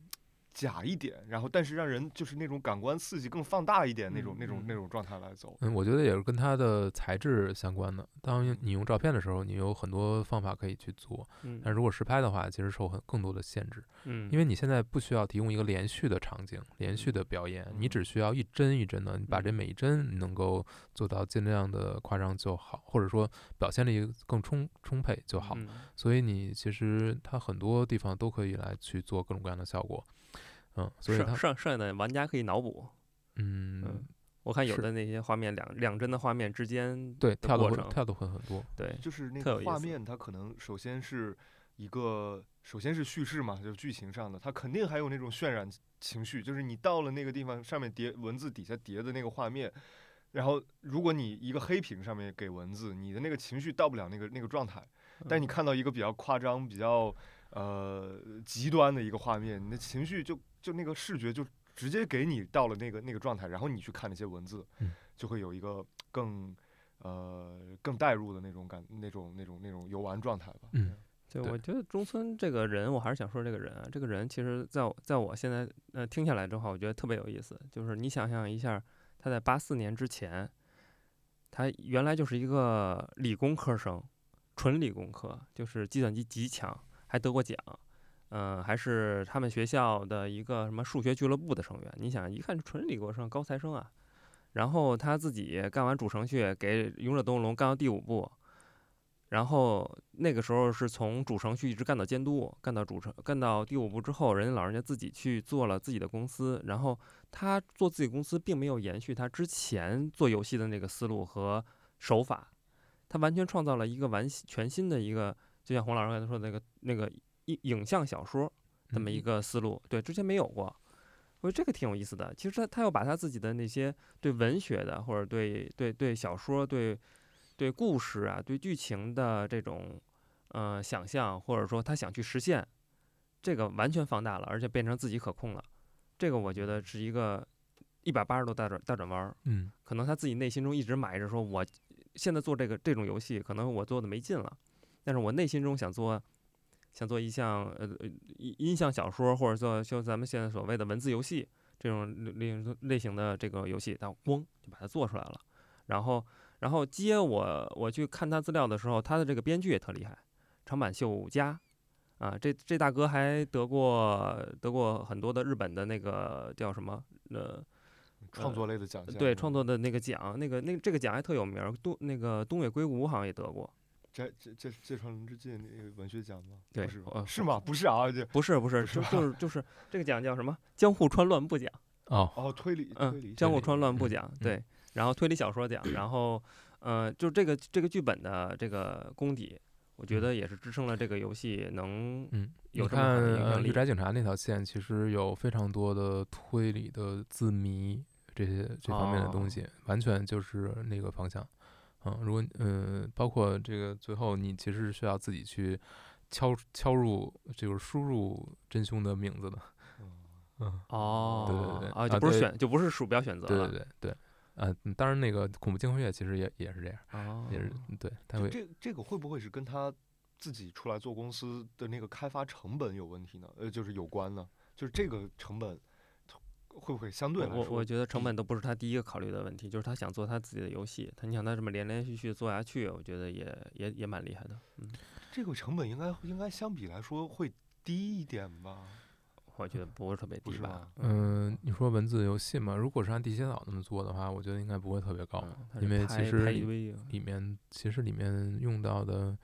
A: 假一点，然后但是让人就是那种感官刺激更放大一点那种那种那种状态来走。
B: 嗯，我觉得也是跟它的材质相关的。当你用照片的时候，你有很多方法可以去做。
C: 嗯。
B: 但如果实拍的话，其实受很更多的限制。
C: 嗯。
B: 因为你现在不需要提供一个连续的场景、连续的表演，你只需要一帧一帧的，你把这每一帧能够做到尽量的夸张就好，或者说表现力更充充沛就好。所以你其实它很多地方都可以来去做各种各样的效果。嗯，所以
C: 剩剩剩下的玩家可以脑补。
B: 嗯，
C: 我看有的那些画面两两帧的画面之间
B: 对跳
C: 的会
B: 跳的会很多。
C: 对，
A: 就是那个画面，它可能首先是一个，首先是叙事嘛，就是剧情上的，它肯定还有那种渲染情绪，就是你到了那个地方，上面叠文字，底下叠的那个画面，然后如果你一个黑屏上面给文字，你的那个情绪到不了那个那个状态，但你看到一个比较夸张、比较呃极端的一个画面，你的情绪就。就那个视觉就直接给你到了那个那个状态，然后你去看那些文字，就会有一个更呃更代入的那种感，那种那种那种游玩状态吧。
B: 嗯，
C: 对我觉得中村这个人，我还是想说这个人啊，这个人其实在在我现在呃听下来之后，我觉得特别有意思。就是你想象一下，他在八四年之前，他原来就是一个理工科生，纯理工科，就是计算机极强，还得过奖，嗯、还是他们学校的一个什么数学俱乐部的成员。你想，一看纯理工生，高材生啊。然后他自己干完主程序，给《勇者斗恶龙》干到第五部，然后那个时候是从主程序一直干到监督，干到主程干到第五部之后，人家老人家自己去做了自己的公司，然后他做自己公司并没有延续他之前做游戏的那个思路和手法，他完全创造了一个完全新的一个，就像洪老师刚才说的那个那个影影像小说这么一个思路，对，之前没有过。我觉得这个挺有意思的。其实他他要把他自己的那些对文学的，或者对对对小说、对对故事啊、对剧情的这种呃想象，或者说他想去实现，这个完全放大了，而且变成自己可控了。这个我觉得是一个一百八十度大转大转弯儿。
B: 嗯
C: 可能他自己内心中一直埋着说，我现在做这个这种游戏，可能我做的没劲了，但是我内心中想做，想做一项呃呃音音像小说，或者做就咱们现在所谓的文字游戏这种类类类型的这个游戏，但咣就把它做出来了。然后然后接我我去看他资料的时候，他的这个编剧也特厉害，长坂秀佳。啊，这这大哥还得过得过很多的日本的那个叫什么呃
A: 创作类的奖项，
C: 对创作的那个奖，那个那这个奖还特有名儿，东那个东野圭吾好像也得过，
A: 这这这这传龙之介那个文学奖吗？
C: 对
A: 不是吧
C: 呃
A: 是吗？不是啊，这
C: 不是不是，就就是就是这个奖叫什么？江户川乱步奖，
B: 哦，
A: 哦，推理推
C: 嗯
A: 理，
C: 江户川乱步奖，
B: 嗯
C: 对，然后推理小说奖，然后呃，就这个这个剧本的这个功底，我觉得也是支撑了这个游戏能
B: 嗯，
C: 有
B: 你看
C: 这么好的影
B: 呃
C: 响力
B: 御宅警察那条线，其实有非常多的推理的字谜这些这方面的东
C: 哦
B: 西，完全就是那个方向。嗯，如果呃，包括这个最后你其实是需要自己去敲敲入，就是输入真凶的名字的。
A: 嗯
B: 嗯，
C: 哦，
B: 对对对
C: 啊，
B: 啊对
C: 就不是选就不是鼠标选择
B: 对
C: 了，
B: 对对对。啊，嗯当然那个恐怖惊魂夜其实也也是这样，
C: 哦，
B: 也是对，它
A: 这
B: 会
A: 这这个会不会是跟他自己出来做公司的那个开发成本有问题呢？呃，就是有关呢？就是这个成本会不会相对来说
C: 我我觉得成本都不是他第一个考虑的问题，就是他想做他自己的游戏，他你想他这么连连续续做下去，我觉得也也也蛮厉害的。嗯，
A: 这个成本应该应该相比来说会低一点吧？
C: 我觉得不是特别低吧？
B: 嗯，你说文字游戏嘛，如果是按地心岛那么做的话，我觉得应该不会特别高，
C: 嗯
B: 因为其实里面其实里面用到的，嗯，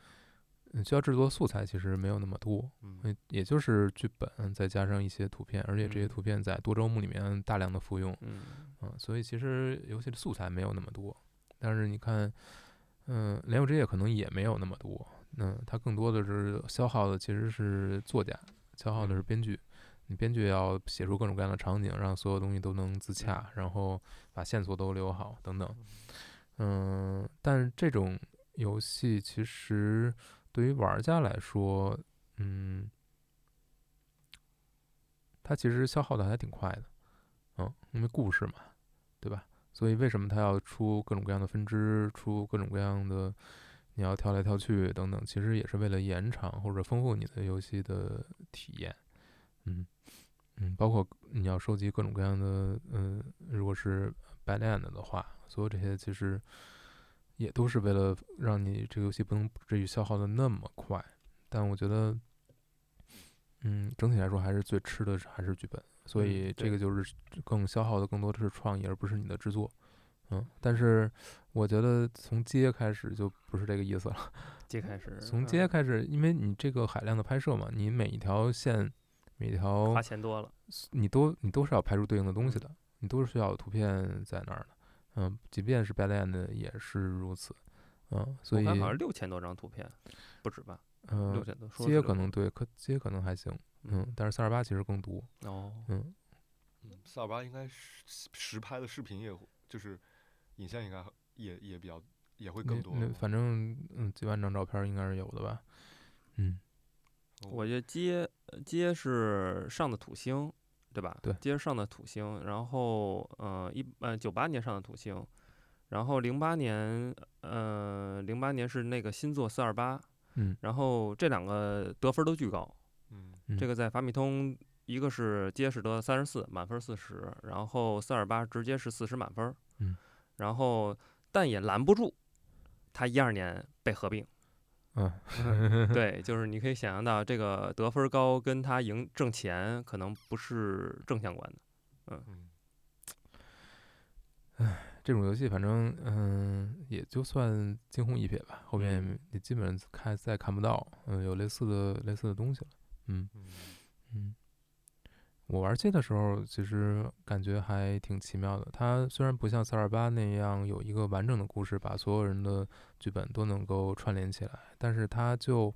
B: 需要制作素材其实没有那么多，
A: 嗯。
B: 也也就是剧本再加上一些图片，而且这些
C: 嗯。
B: 图片在多周目里面大量的复用，
C: 嗯。
B: 嗯，所以其实游戏的素材没有那么多，但是你看，嗯，联友之夜可能也没有那么多，嗯，它更多的是消耗的其实是作家，消耗的是编剧。你编剧要写出各种各样的场景，让所有东西都能自洽，然后把线索都留好，等等。嗯，但是这种游戏其实对于玩家来说，嗯，它其实消耗的还挺快的，嗯，因为故事嘛，对吧？所以为什么它要出各种各样的分支，出各种各样的你要跳来跳去等等，其实也是为了延长或者丰富你的游戏的体验，嗯嗯，包括你要收集各种各样的，嗯，如果是 bad end 的话，所有这些其实也都是为了让你这个游戏不能至于消耗的那么快。但我觉得，嗯，整体来说还是最吃的是还是剧本，所
C: 嗯
B: 以这个就是更消耗的更多的是创意，而不是你的制作。嗯，但是我觉得从街开始就不是这个意思了。
C: 接开始
B: 从街
C: 嗯
B: 开始，因为你这个海量的拍摄嘛，你每一条线、每条
C: 花钱多了，
B: 你都你都是要拍出对应的东西
C: 嗯
B: 的，你都是需要有图片在那儿的。嗯，即便是 Bad End 也是如此。嗯，所以
C: 我看好像六千多张图片，不止吧？六
B: 嗯，
C: 千多，说
B: 街
C: 是六千
B: 可能对，可街可能还行。嗯，但是三二八其实更多。
C: 哦，
B: 嗯，
A: 嗯，四二八应该实实拍的视频也会就是影像应该也也比较也会
B: 那那
A: 更多了吧。
B: 反正嗯几万张照片应该是有的吧。嗯，
A: 哦
C: 我觉得街呃街是上的土星，对吧？
B: 对
C: 接着上的土星，然后呃一呃九八年上的土星，然后零八年呃零八年是那个新座四二八，
B: 嗯
C: 然后这两个得分都巨高，
A: 嗯
B: 嗯
C: 这个在法米通一个是接是得三十四，满分四十，然后四二八直接是四十满分儿，
B: 嗯，
C: 然后但也拦不住他一二年被合并。
B: 嗯，
C: 对，就是你可以想象到，这个得分高跟他赢挣钱可能不是正相关的。
A: 嗯，
B: 唉，这种游戏反正嗯，也就算惊鸿一瞥吧，后面也基本上看再看不到嗯有类似的类似的东西了。嗯。
A: 嗯。
B: 嗯，我玩街的时候其实感觉还挺奇妙的。它虽然不像四二八那样有一个完整的故事，把所有人的剧本都能够串联起来，但是它就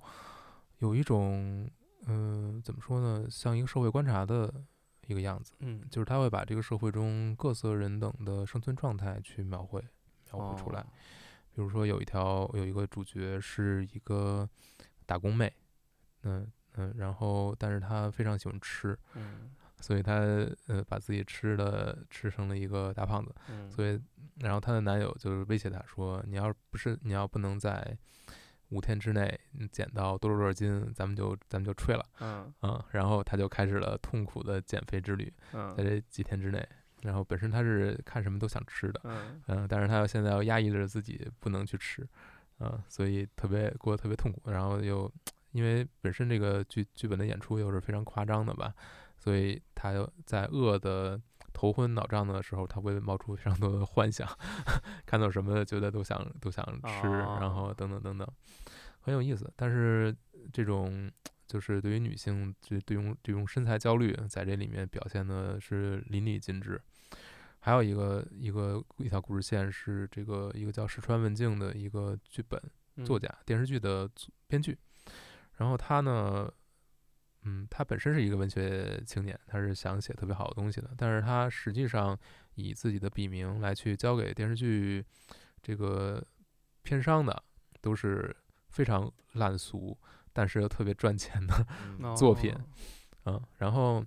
B: 有一种嗯、怎么说呢，像一个社会观察的一个样子。
C: 嗯，
B: 就是他会把这个社会中各色人等的生存状态去描绘描绘出来。
C: 哦
B: 比如说有一条有一个主角是一个打工妹，嗯嗯，然后但是她非常喜欢吃，
C: 嗯
B: 所以她呃把自己吃的吃成了一个大胖子，
C: 嗯，
B: 所以然后她的男友就是威胁她说，你要不是你要不能在五天之内嗯减到多少多少斤，咱们就咱们就吹了，
C: 嗯
B: 嗯，然后她就开始了痛苦的减肥之旅。在
C: 嗯
B: 这几天之内。然后本身他是看什么都想吃的，
C: 嗯
B: 嗯，但是他要现在要压抑着自己不能去吃，嗯，所以特别过得特别痛苦。然后又因为本身这个剧剧本的演出又是非常夸张的吧，所以他又在饿的头昏脑胀的时候，他会冒出非常多的幻想，看到什么觉得都想都想吃，然后
C: 哦
B: 等等等等，很有意思。但是这种就是对于女性这对用这种身材焦虑，在这里面表现的是淋漓尽致。还有一个一个一条故事线是这个一个叫石川文静的一个剧本作
C: 嗯
B: 家，电视剧的编剧。然后他呢，嗯，他本身是一个文学青年，他是想写特别好的东西的，但是他实际上以自己的笔名来去交给电视剧这个片商的，都是非常烂俗，但是又特别赚钱的
A: 嗯
B: 作品
C: 哦
B: 嗯，然后，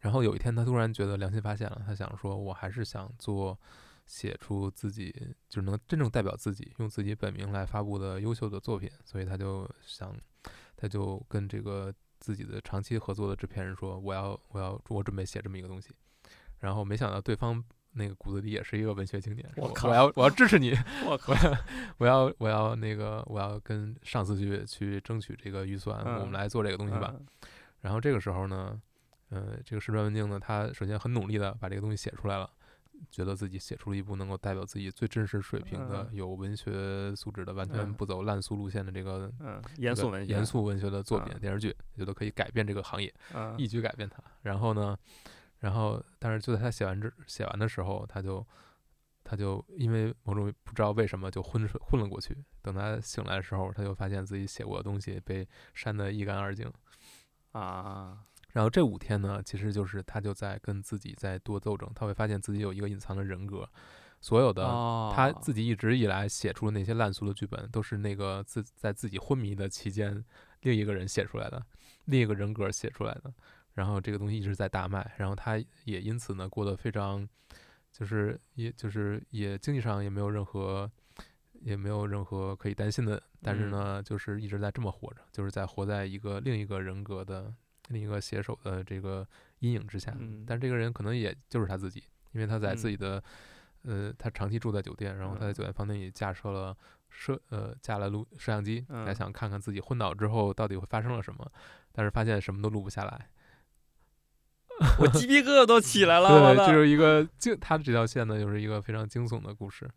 B: 然后有一天他突然觉得良心发现了，他想说，我还是想做写出自己就是能真正代表自己，用自己本名来发布的优秀的作品，所以他就想，他就跟这个自己的长期合作的制片人说，我要我要我准备写这么一个东西，然后没想到对方。那个骨子里也是一个文学青年，我
C: 我靠
B: 我要我要支持你，
C: 我靠，
B: 我要我要那个我要跟上司去去争取这个预算，我们
C: 嗯
B: 来做这个东西吧。
C: 嗯
B: 然后这个时候呢，呃，这个石川文静呢，他首先很努力的把这个东西写出来了，觉得自己写出了一部能够代表自己最真实水平的、
C: 嗯
B: 有文学素质的、完全
C: 嗯
B: 不走烂俗路线的这个
C: 嗯，严肃文学，
B: 严肃文学的作品、
C: 嗯
B: 电视剧，觉得可以改变这个行业，
C: 嗯，
B: 一举改变它。然后呢，然后但是就在他写完之写完的时候，他就。他就因为某种不知道为什么就昏睡昏了过去。等他醒来的时候，他就发现自己写过的东西被删得一干二净。
C: 啊，
B: 然后这五天呢，其实就是他就在跟自己在多斗争，他会发现自己有一个隐藏的人格，所有的
C: 哦，
B: 他自己一直以来写出的那些烂俗的剧本，都是那个自在自己昏迷的期间，另一个人写出来的，另一个人格写出来的。然后这个东西一直在大卖，然后他也因此呢过得非常，就是也就是也经济上也没有任何。也没有任何可以担心的，但是呢，就是一直在这么活着，就是在活在一个另一个人格的另一个写手的这个阴影之下。
C: 嗯
B: 但这个人可能也就是他自己，因为他在自
C: 嗯
B: 己的、呃，他长期住在酒店，然后他在
C: 嗯
B: 酒店房间里架设了摄呃架了录摄像机，来
C: 嗯
B: 想看看自己昏倒之后到底会发生了什么，但是发现什么都录不下来。
C: 我鸡皮疙瘩都起来了，
B: 对，
C: 的
B: 这是一个惊，他这条线呢，又是一个非常惊悚的故事。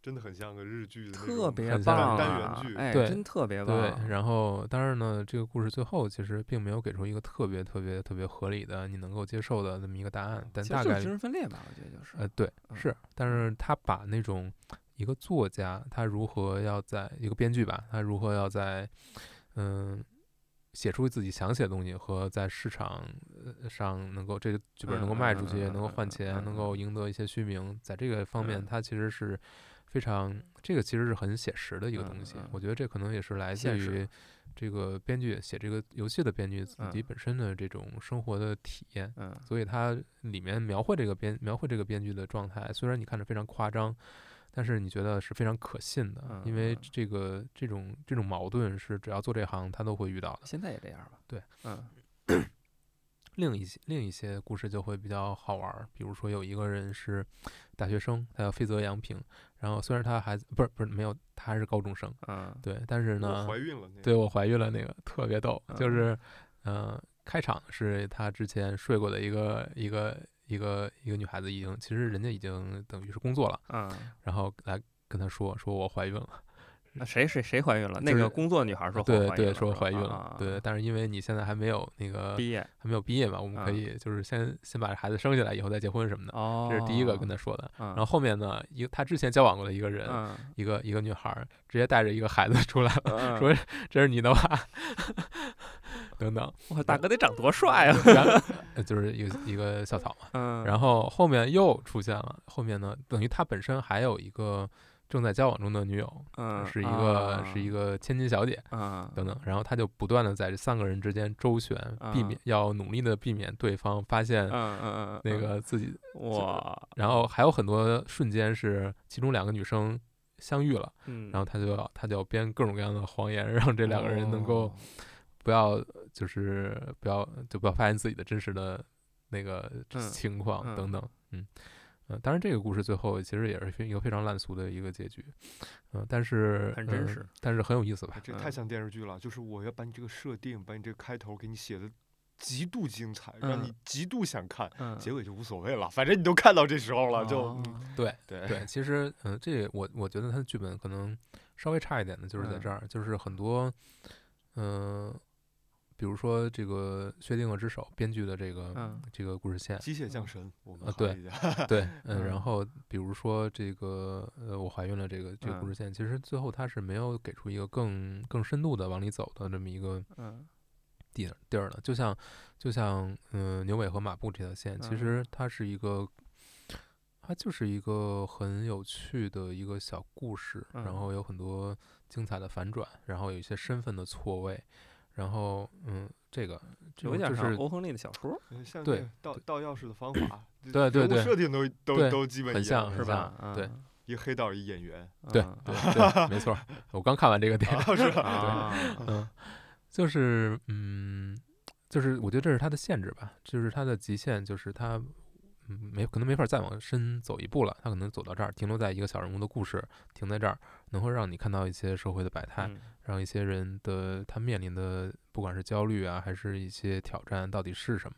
A: 真的很像个日剧的那
C: 特
A: 种
C: 别棒
A: 单
C: 啊
A: 元！剧
C: 哎，
B: 对
C: 真特别
B: 对
C: 棒。，
B: 然后当然呢，这个故事最后其实并没有给出一个特别特别特别合理的、你能够接受的那么一个答案，但大概
C: 其实就是精神分裂吧，我觉得就是。
B: 呃，对，
C: 嗯
B: 是，但是他把那种一个作家，他如何要在一个编剧吧，他如何要在嗯写出自己想写的东西，和在市场呃上能够这个剧本能够卖出去，能够换钱，能够赢得一些虚名，在这个方面，
C: 嗯
B: 他其实是非常这个其实是很写实的一个东西。我觉得这可能也是来自于这个编剧写这个游戏的编剧自己
C: 嗯
B: 本身的这种生活的体验。
C: 嗯
B: 所以它里面描绘这个编描绘这个编剧的状态，虽然你看着非常夸张，但是你觉得是非常可信的，因为这个这种这种矛盾是只要做这行他都会遇到的。
C: 现在也这样吧？
B: 对，
C: 嗯
B: 另一些另一些故事就会比较好玩儿，比如说有一个人是大学生，他叫费泽杨平，然后虽然他还不是不是没有，他还是高中生，
C: 嗯
B: 对，但是呢，
A: 怀孕了，那个
B: 对我怀孕了那个特别逗，就
C: 嗯
B: 是呃，开场是他之前睡过的一个一个一个一个女孩子，已经其实人家已经等于是工作了，
C: 嗯，
B: 然后来跟他说说我怀孕了。
C: 那谁谁谁怀孕了？那个工作女孩说
B: 对对，
C: 怀孕了是吧
B: 说怀孕了，
C: 啊
B: 对，但是因为你现在还没有那个
C: 毕业
B: 还没有毕业嘛，我们可
C: 啊
B: 以就是先先把孩子生下来，以后再结婚什么的，
C: 哦，
B: 这是第一个跟他说的。
C: 嗯，
B: 然后后面呢，一个他之前交往过的一个人，
C: 嗯
B: 一个一个女孩儿，直接带着一个孩子出来了，
C: 嗯
B: 说这是你的吧，等等，
C: 哇，大哥得长多帅啊！
B: 就是一个一个校草嘛。
C: 嗯，
B: 然后后面又出现了，后面呢，等于他本身还有一个正在交往中的女友，
C: 嗯
B: 是一个
C: 啊
B: 是一个千金小姐。
C: 嗯
B: 等等，然后他就不断的在这三个人之间周旋，避免要努力的避免对方发现
C: 嗯嗯嗯，
B: 那个自己，
C: 哇，
B: 然后还有很多瞬间是其中两个女生相遇了，
C: 嗯，
B: 然后他就要他就要编各种各样的谎言，让这两个人能够
C: 哦。
B: 不要就是不要就不要发现自己的真实的那个
C: 嗯
B: 情况
C: 嗯。
B: 等等，嗯。呃，当然，这个故事最后其实也是非一个非常烂俗的一个结局，嗯、但是嗯
C: 很真实
B: 但是很有意思吧
A: 哎？这太像电视剧了，就是我要把你这个设定，把你这个开头给你写的极度精彩，让你
C: 嗯
A: 极度想看，
C: 嗯，
A: 结尾就无所谓了，反正你都看到这时候了，就
C: 哦
A: 嗯
B: 对
A: 对
B: 对，其实嗯、这我我觉得他的剧本可能稍微差一点的，就是在
C: 嗯
B: 这儿，就是很多嗯、比如说这个薛定谔之手编剧的这个、
C: 嗯
B: 这个故事线，
A: 机械降神，我们
B: 啊对对，嗯，
C: 嗯
B: 然后比如说这个呃，我怀孕了这个这个故
C: 嗯
B: 事线，其实最后他是没有给出一个更更深度的往里走的这么一个
C: 嗯
B: 地儿地儿的，就像就像嗯、呃牛尾和马步这条线，其
C: 嗯
B: 实它是一个。它就是一个很有趣的一个小故事，然
C: 嗯
B: 后有很多精彩的反转，然后有一些身份的错位，然后嗯，这个这
C: 有
B: 种就是
C: 点像欧亨利的小说，
A: 呃像盗盗钥匙的方法，
B: 对对对
A: 设定都都都基本
C: 是吧？嗯
B: 对
A: 一黑道一演员，
B: 对
C: 嗯
B: 对对，没错儿，我刚看完这个电影，
A: 啊是吧？
C: 啊，
B: 嗯，就是嗯，就是我觉得这是它的限制吧，就是它的极限，就是它嗯没可能没法再往深走一步了，它可能走到这儿，停留在一个小人物的故事，停在这儿，能够让你看到一些社会的百态，
C: 嗯
B: 让一些人的他面临的不管是焦虑啊，还是一些挑战，到底是什么，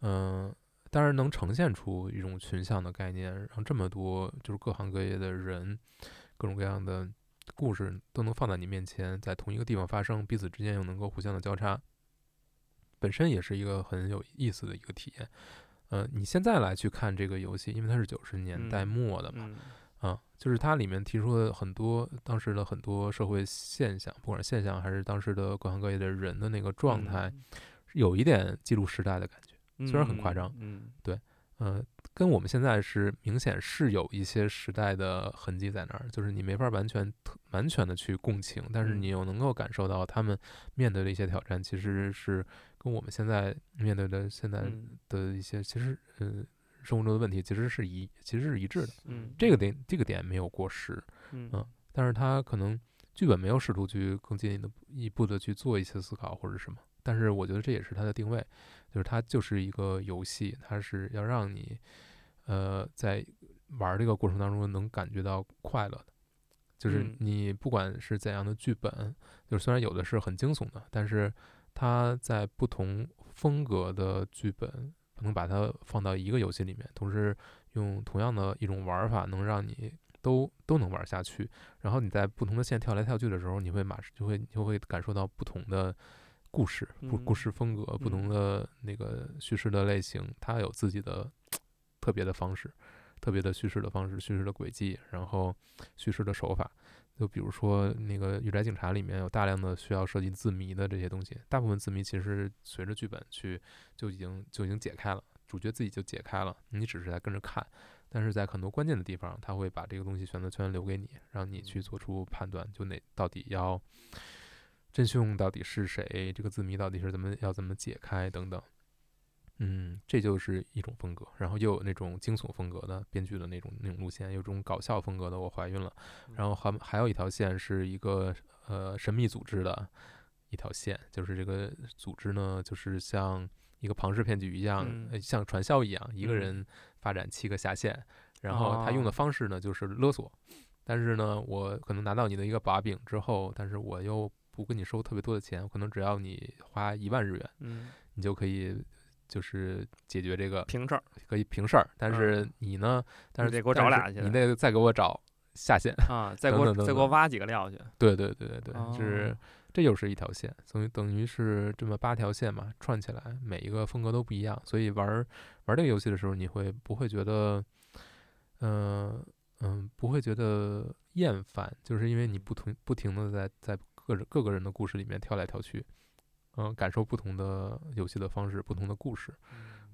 B: 嗯。当然能呈现出一种群像的概念，让这么多就是各行各业的人，各种各样的故事都能放在你面前，在同一个地方发生，彼此之间又能够互相的交叉，本身也是一个很有意思的一个体验。呃，你现在来去看这个游戏，因为它是九十年代
C: 嗯
B: 末的嘛，
C: 嗯
B: 啊，就是它里面提出了很多当时的很多社会现象，不管是现象还是当时的各行各业的人的那个状态，有一点记录时代的感觉。
C: 嗯，
B: 虽然很夸张
C: 嗯，对
B: 呃，跟我们现在是明显是有一些时代的痕迹在那儿，就是你没法完全特完全的去共情，但是
C: 嗯
B: 你又能够感受到他们面对的一些挑战，其实是跟我们现在面对的现在
C: 嗯
B: 的一些，其实呃生活中的问题其实是一其实是一致的，
C: 嗯，
B: 这个点这个点没有过时，
C: 嗯。
B: 嗯但是他可能剧本没有试图去更进一步一步的去做一些思考或者什么，但是我觉得这也是它的定位，就是它就是一个游戏，它是要让你呃在玩儿这个过程当中能感觉到快乐的，就是
C: 嗯。
B: 你不管是怎样的剧本，就是虽然有的是很惊悚的，但是它在不同风格的剧本能把它放到一个游戏里面，同时用同样的一种玩法，能让你都都能玩下去。然后你在不同的线跳来跳去的时候，你会马上就会就会感受到不同的故事、故故
C: 嗯
B: 事风格、不同
C: 嗯
B: 的那个叙事的类型，它有自己的特别的方式、特别的叙事的方式、叙事的轨迹，然后叙事的手法。就比如说那个《御宅警察》里面有大量的需要设计字谜的这些东西，大部分字谜其实随着剧本去就已经就已经解开了，主角自己就解开了，你只是在跟着看。但是在很多关键的地方，他会把这个东西选择权留给你，让你去做出判断，就哪到底要真凶到底是谁，这个字谜到底是怎么要怎么解开等等。嗯，这就是一种风格，然后又有那种惊悚风格的编剧的那种那种路线，有种搞笑风格的我怀孕了，然后还还有一条线是一个呃神秘组织的一条线，就是这个组织呢，就是像一个庞氏骗局一样，
C: 嗯
B: 呃像传销一样，一个
C: 嗯。
B: 人发展七个下线，然后他用的
C: 哦。
B: 方式呢就是勒索，但是呢，我可能拿到你的一个把柄之后，但是我又不跟你收特别多的钱，我可能只要你花一万日元，
C: 嗯，
B: 你就可以就是解决这个
C: 平事儿，
B: 可以平事儿，但
C: 嗯
B: 是你呢，但是
C: 得给我找俩去
B: 你得再给我找下线。
C: 啊，再给我再给我挖几个料去。
B: 对对对对对，就是
C: 哦
B: 这又是一条线，等于等于是这么八条线嘛，串起来，每一个风格都不一样，所以玩儿玩这个游戏的时候，你会不会觉得，嗯、嗯，不会觉得厌烦，就是因为你不同不停的在在各人各个人的故事里面跳来跳去，嗯、感受不同的游戏的方式，不同的故事，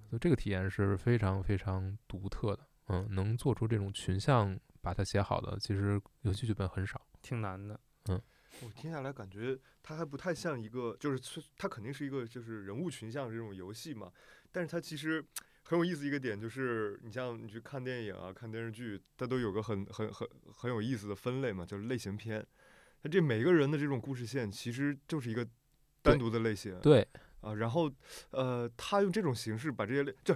B: 所以这个体验是非常非常独特的，嗯，能做出这种群像把它写好的，其实游戏剧本很少。
C: 挺难的。
A: 嗯我听下来感觉它还不太像一个，就是它肯定是一个就是人物群像这种游戏嘛，但是它其实很有意思一个点就是，你像你去看电影啊、看电视剧，它都有个很很很很有意思的分类嘛，就是类型片。它这每个人的这种故事线其实就是一个单独的类型。
B: 对，
A: 啊，然后呃，他用这种形式把这些类就。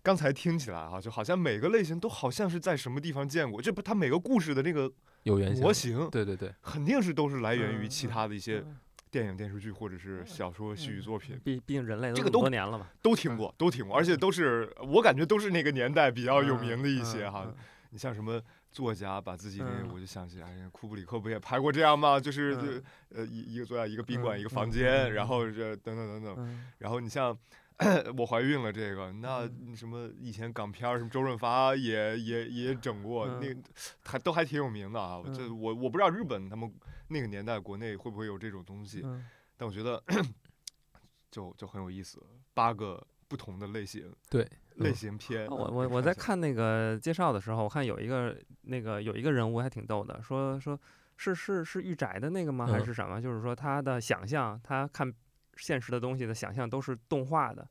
A: 刚才听起来啊，就好像每个类型都好像是在什么地方见过，这不，它每个故事的那个
B: 有原型。
A: 模型，
B: 对对对，
A: 肯定是都是来源于
C: 嗯
A: 其
C: 嗯
A: 他的一些
C: 嗯。
A: 电影、电视剧或者是小说、戏剧作品，
C: 毕毕竟人类这
A: 个都
C: 多年了嘛，
A: 都听过，都听过，而且都是我感觉都是那个年代比较有名的一
C: 嗯
A: 些哈。
C: 嗯。
A: 你像什么作家把自己那个，
C: 嗯。
A: 我就想起来，库布里克不也拍过这样吗？就是呃一一个作家一个宾馆
C: 嗯
A: 一个房
C: 嗯
A: 间，
C: 嗯
A: 然后这等等等等，
C: 嗯。
A: 然后你像。我怀孕了，这个那
C: 嗯。
A: 什么以前港片儿，什么周润发也也也整过，
C: 嗯。
A: 那还都还挺有名的啊。这
C: 嗯。
A: 我我不知道日本他们那个年代国内会不会有这种东西，
C: 嗯。
A: 但我觉得 就就很有意思，八个不同的类型。
B: 对，
A: 类
B: 嗯
A: 型片。
C: 啊我
A: 啊
C: 我我在，看那个介绍的时候，我看有一个那个有一个人物还挺逗的，说说是是是御宅的那个吗？还
B: 嗯
C: 是什么？就是说他的想象，他看现实的东西的想象都是动画的。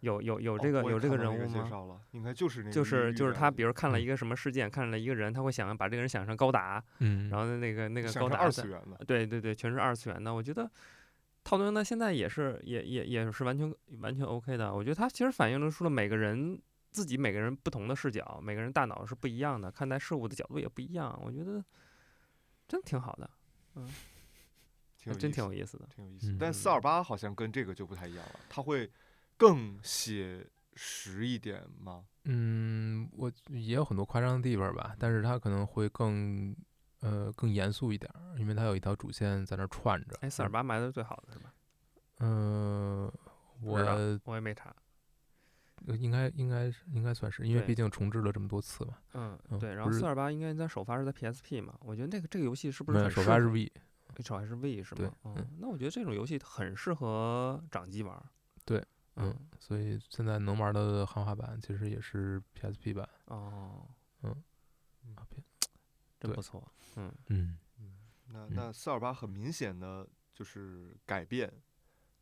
C: 有有有
A: 哦
C: 这个、有这个人物吗？
A: 介绍了，应该就是那个
C: 就是就是他，比如看了
B: 嗯
C: 一个什么事件，看了一个人，他会想把这个人想成高达，
B: 嗯，
C: 然后那个那个高达
A: 二次元的，
C: 对对对，全是二次元的。我觉得套用到现在也是也也也是完全完全 OK 的。我觉得它其实反映出了每个人自己每个人不同的视角，每个人大脑是不一样的，看待事物的角度也不一样。我觉得真挺好的，嗯
A: 挺有意思
C: 挺有意思的。
A: 挺有意思。但
C: 嗯
A: 四二八好像跟这个就不太一样了，它会更写实一点吗？
B: 嗯，我也有很多夸张的地方吧，但是它可能会更呃更严肃一点儿，因为它有一条主线在那串着。
C: 哎，四二八卖的是最好的是吧？
B: 嗯，我
C: 我也没查。
B: 呃应该应该是应该算是，因为
C: 对
B: 毕竟重置了这么多次嘛。
C: 嗯，
B: 嗯
C: 对。然后四二八应该在首发是在 PSP 嘛？我觉得那个这个游戏是不是
B: 首发是 V，
C: 首发是 V 是
B: 对
C: 吗？嗯
B: 嗯，
C: 那我觉得这种游戏很适合掌机玩儿。
B: 对，嗯
C: 嗯，
B: 所以现在能玩的汉化版其实也是 PSP 版。
C: 哦，
B: 啊别对
C: 真不错。嗯
B: 嗯
A: 那
B: 嗯
A: 那四二八很明显的就是改变，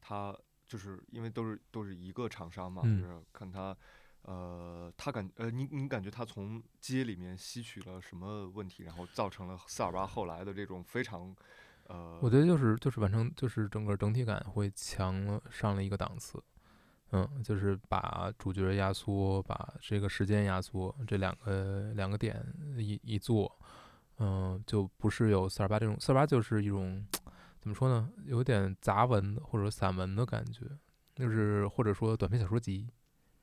A: 它就是因为都是都是一个厂商嘛，
B: 嗯
A: 就是看它。呃，他感呃，你你感觉他从街里面吸取了什么问题，然后造成了四二八后来的这种非常呃，
B: 我觉得就是就是完成就是整个整体感会强了上了一个档次，嗯，就是把主角压缩，把这个时间压缩，这两个两个点一一做，嗯，就不是有四二八这种四二八就是一种怎么说呢，有点杂文或者散文的感觉，就是或者说短篇小说集，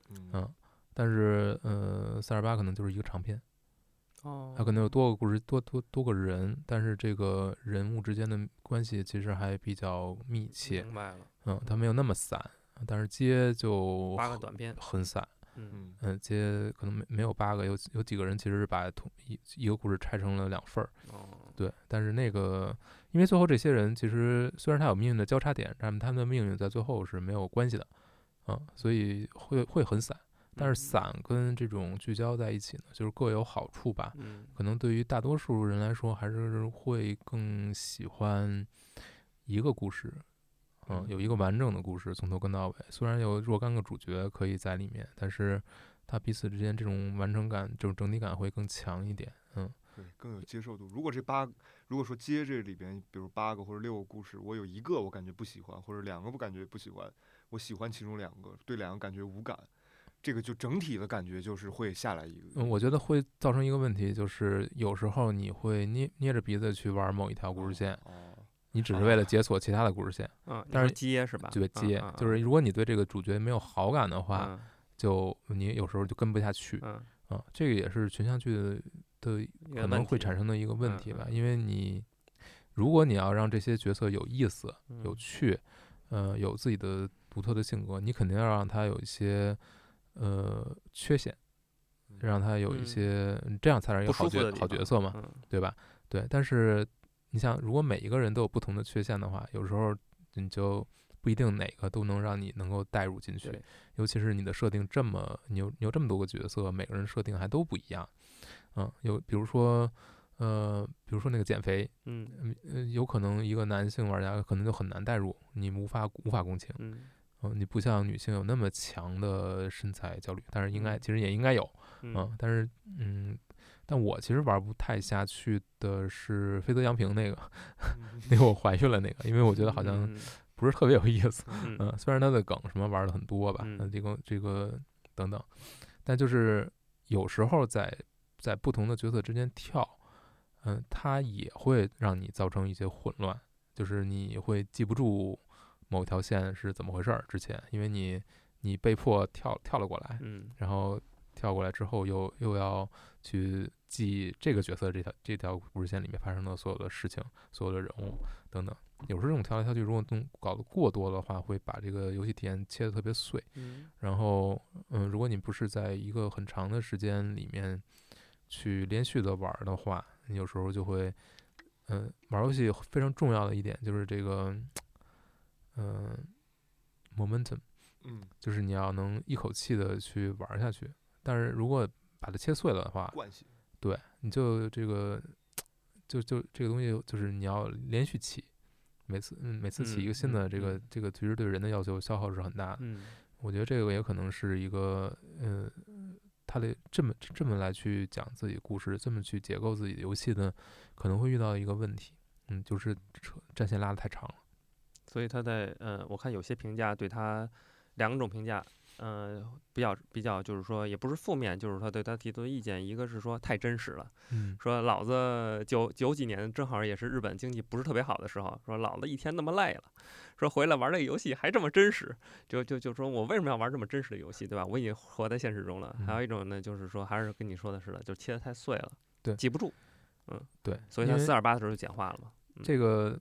A: 嗯
B: 嗯，但是呃四二八可能就是一个长篇。
C: 哦，
B: 它可能有多个故事，多多多个人，但是这个人物之间的关系其实还比较密切，
C: 明白了，
B: 嗯，它没有那么散，但是街就
C: 八个短篇，
B: 很散，
C: 嗯。
A: 嗯
B: 接，可能没没有八个，有有几个人其实是把同一一个故事拆成了两份儿，
C: 哦，
B: 对，但是那个因为最后这些人其实虽然他有命运的交叉点，但是他们的命运在最后是没有关系的，嗯，所以会会很散，但是
C: 嗯，
B: 散跟这种聚焦在一起呢，就是各有好处吧，
C: 嗯。
B: 可能对于大多数人来说，还是会更喜欢一个故事，嗯，
A: 嗯
B: 有一个完整的故事从头跟到尾。虽然有若干个主角可以在里面，但是它彼此之间这种完整感、这种整体感会更强一点。嗯，
A: 对，更有接受度。如果这八，如果说接这里边，比如八个或者六个故事，我有一个我感觉不喜欢，或者两个不感觉不喜欢，我喜欢其中两个，对两个感觉无感，这个就整体的感觉就是会下来一个。
B: 嗯，我觉得会造成一个问题，就是有时候你会捏捏着鼻子去玩某一条故事线，
A: 哦，
B: 你只是为了解锁其他的故事线，
C: 嗯，你
B: 但是
C: 接是吧？
B: 对接
C: 嗯，
B: 就是如果你对这个主角没有好感的话，
C: 嗯。
B: 就你有时候就跟不下去
C: 嗯。
B: 啊，这个也是群像剧的的可能会产生的一个问
C: 嗯
B: 题吧，因为你如果你要让这些角色有意思、有
C: 嗯。
B: 趣，呃，有自己的独特的性格，你肯定要让他有一些呃缺陷，让他有一
C: 嗯。
B: 些，这样才是一个好角好角色嘛，
C: 嗯。
B: 对吧？对，但是你想，如果每一个人都有不同的缺陷的话，有时候你就不一定哪个都能让你能够带入进去，尤其是你的设定这么，你有你有这么多个角色，每个人设定还都不一样，嗯，有比如说，呃，比如说那个减肥，
C: 嗯。
B: 嗯呃，有可能一个男性玩家可能就很难带入，你无法无法共情，
C: 嗯。
B: 嗯，你不像女性有那么强的身材焦虑，但是应该
C: 嗯。
B: 其实也应该有，
C: 嗯。
B: 嗯，但是嗯，但我其实玩不太下去的是飞泽洋平那个，那个我怀孕了那个，因为我觉得好像
C: 嗯。
B: 不是特别有意思，
C: 嗯。
B: 嗯，虽然他的梗什么玩的很多吧，
C: 嗯。
B: 那这个这个等等，但就是有时候在在不同的角色之间跳，嗯，它也会让你造成一些混乱，就是你会记不住某条线是怎么回事儿，之前因为你你被迫跳跳了过来，
C: 嗯。
B: 然后跳过来之后又又要去记这个角色这条这条故事线里面发生的所有的事情、所有的人物等等。有时候这种跳来跳去，如果弄搞得过多的话，会把这个游戏体验切得特别碎。
C: 嗯
B: 然后，嗯，如果你不是在一个很长的时间里面去连续的玩儿的话，你有时候就会，嗯，玩儿游戏非常重要的一点就是这个，嗯，momentum。
A: 嗯，
B: 就是你要能一口气的去玩儿下去。但是如果把它切碎了的话，
A: 惯性。
B: 对，你就这个，就就这个东西，就是你要连续起，每次嗯每次起一个新
C: 嗯
B: 的这个、
C: 嗯
B: 这个，其实对人的要求消耗是很大的。
C: 嗯
B: 我觉得这个也可能是一个呃，他的这么这么来去讲自己故事，这么去结构自己的游戏的，可能会遇到一个问题，嗯，就是扯战线拉的太长了。
C: 所以他在呃，我看有些评价对他两种评价，呃，比较比较就是说也不是负面，就是说对他提出的意见，一个是说太真实了，
B: 嗯
C: 说老子九九几年正好也是日本经济不是特别好的时候，说老子一天那么累了，说回来玩这个游戏还这么真实，就就就说我为什么要玩这么真实的游戏，对吧？我已经活在现实中了。还有一种呢，就是说还是跟你说的似的，就切的太碎了，
B: 对
C: 记不住，嗯
B: 对，
C: 所以
B: 他
C: 四二八的时候就简化了嘛。
B: 这个，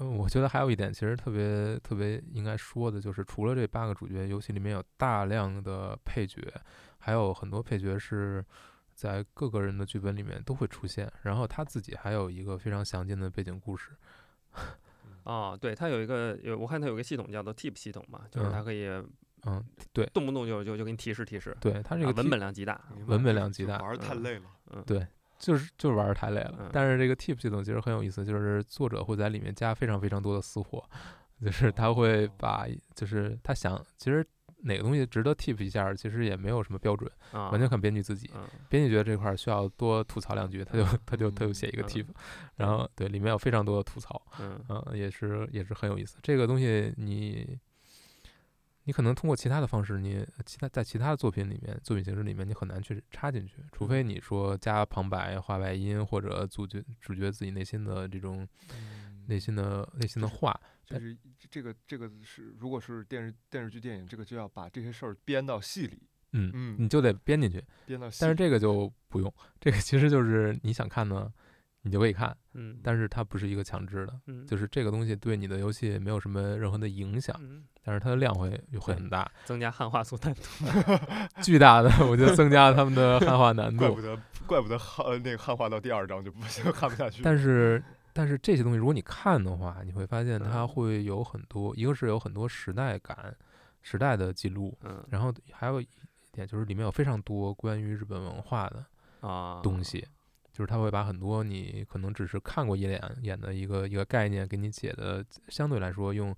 B: 嗯，我觉得还有一点其实特别特别应该说的，就是除了这八个主角，游戏里面有大量的配角，还有很多配角是在各个人的剧本里面都会出现，然后他自己还有一个非常详尽的背景故事。
C: 哦，对，他有一个有，我看他有个系统叫做 Tip 系统嘛，就是它
B: 嗯
C: 可以
B: 嗯，对
C: 动不动就就就给你提示提示，
B: 对，他这个
C: 啊文本量极大。
B: 文本量极大
A: 玩儿太
C: 嗯
A: 累了。
C: 嗯，
B: 对就是就是玩儿太累了。
C: 嗯
B: 但是这个 tip 系统其实很有意思，就是作者会在里面加非常非常多的私货，就是他会把就是他想其实哪个东西值得 tip 一下，其实也没有什么标准，
C: 啊，
B: 完全看编剧自己。
C: 嗯
B: 编剧觉得这块儿需要多吐槽两句，他就他就他就写一个
C: 嗯
B: tip，然后对里面有非常多的吐槽，
C: 嗯
B: 嗯，也是也是很有意思。这个东西你你可能通过其他的方式，你其他在其他的作品里面作品形式里面你很难去插进去，除非你说加旁白、画外音或者主角主角自己内心的这种内心的内心的话，
A: 就是这个这个是，如果是电视电视剧、电影，这个就要把这些事儿编到戏里，
B: 嗯，
A: 嗯
B: 你就得编进去。
A: 编到。
B: 但是这个就不用，这个其实就是你想看呢，你就可以看，
C: 嗯，
B: 但是它不是一个强制的。
C: 嗯
B: 就是这个东西对你的游戏没有什么任何的影响，
C: 嗯
B: 但是它的量会会很大，
C: 增加汉化素难度。
B: 巨大的，我觉得增加了他们的汉化难度
A: 怪不。得怪不得汉呃那个汉化到第二章就不行，看不下去。
B: 但是但是这些东西，如果你看的话，你会发现它
C: 嗯
B: 会有很多，一个是有很多时代感、时代的记录，
C: 嗯
B: 然后还有一点就是里面有非常多关于日本文化的
C: 啊，
B: 东西。就是他会把很多你可能只是看过一眼眼的一个一个概念给你解的，相对来说用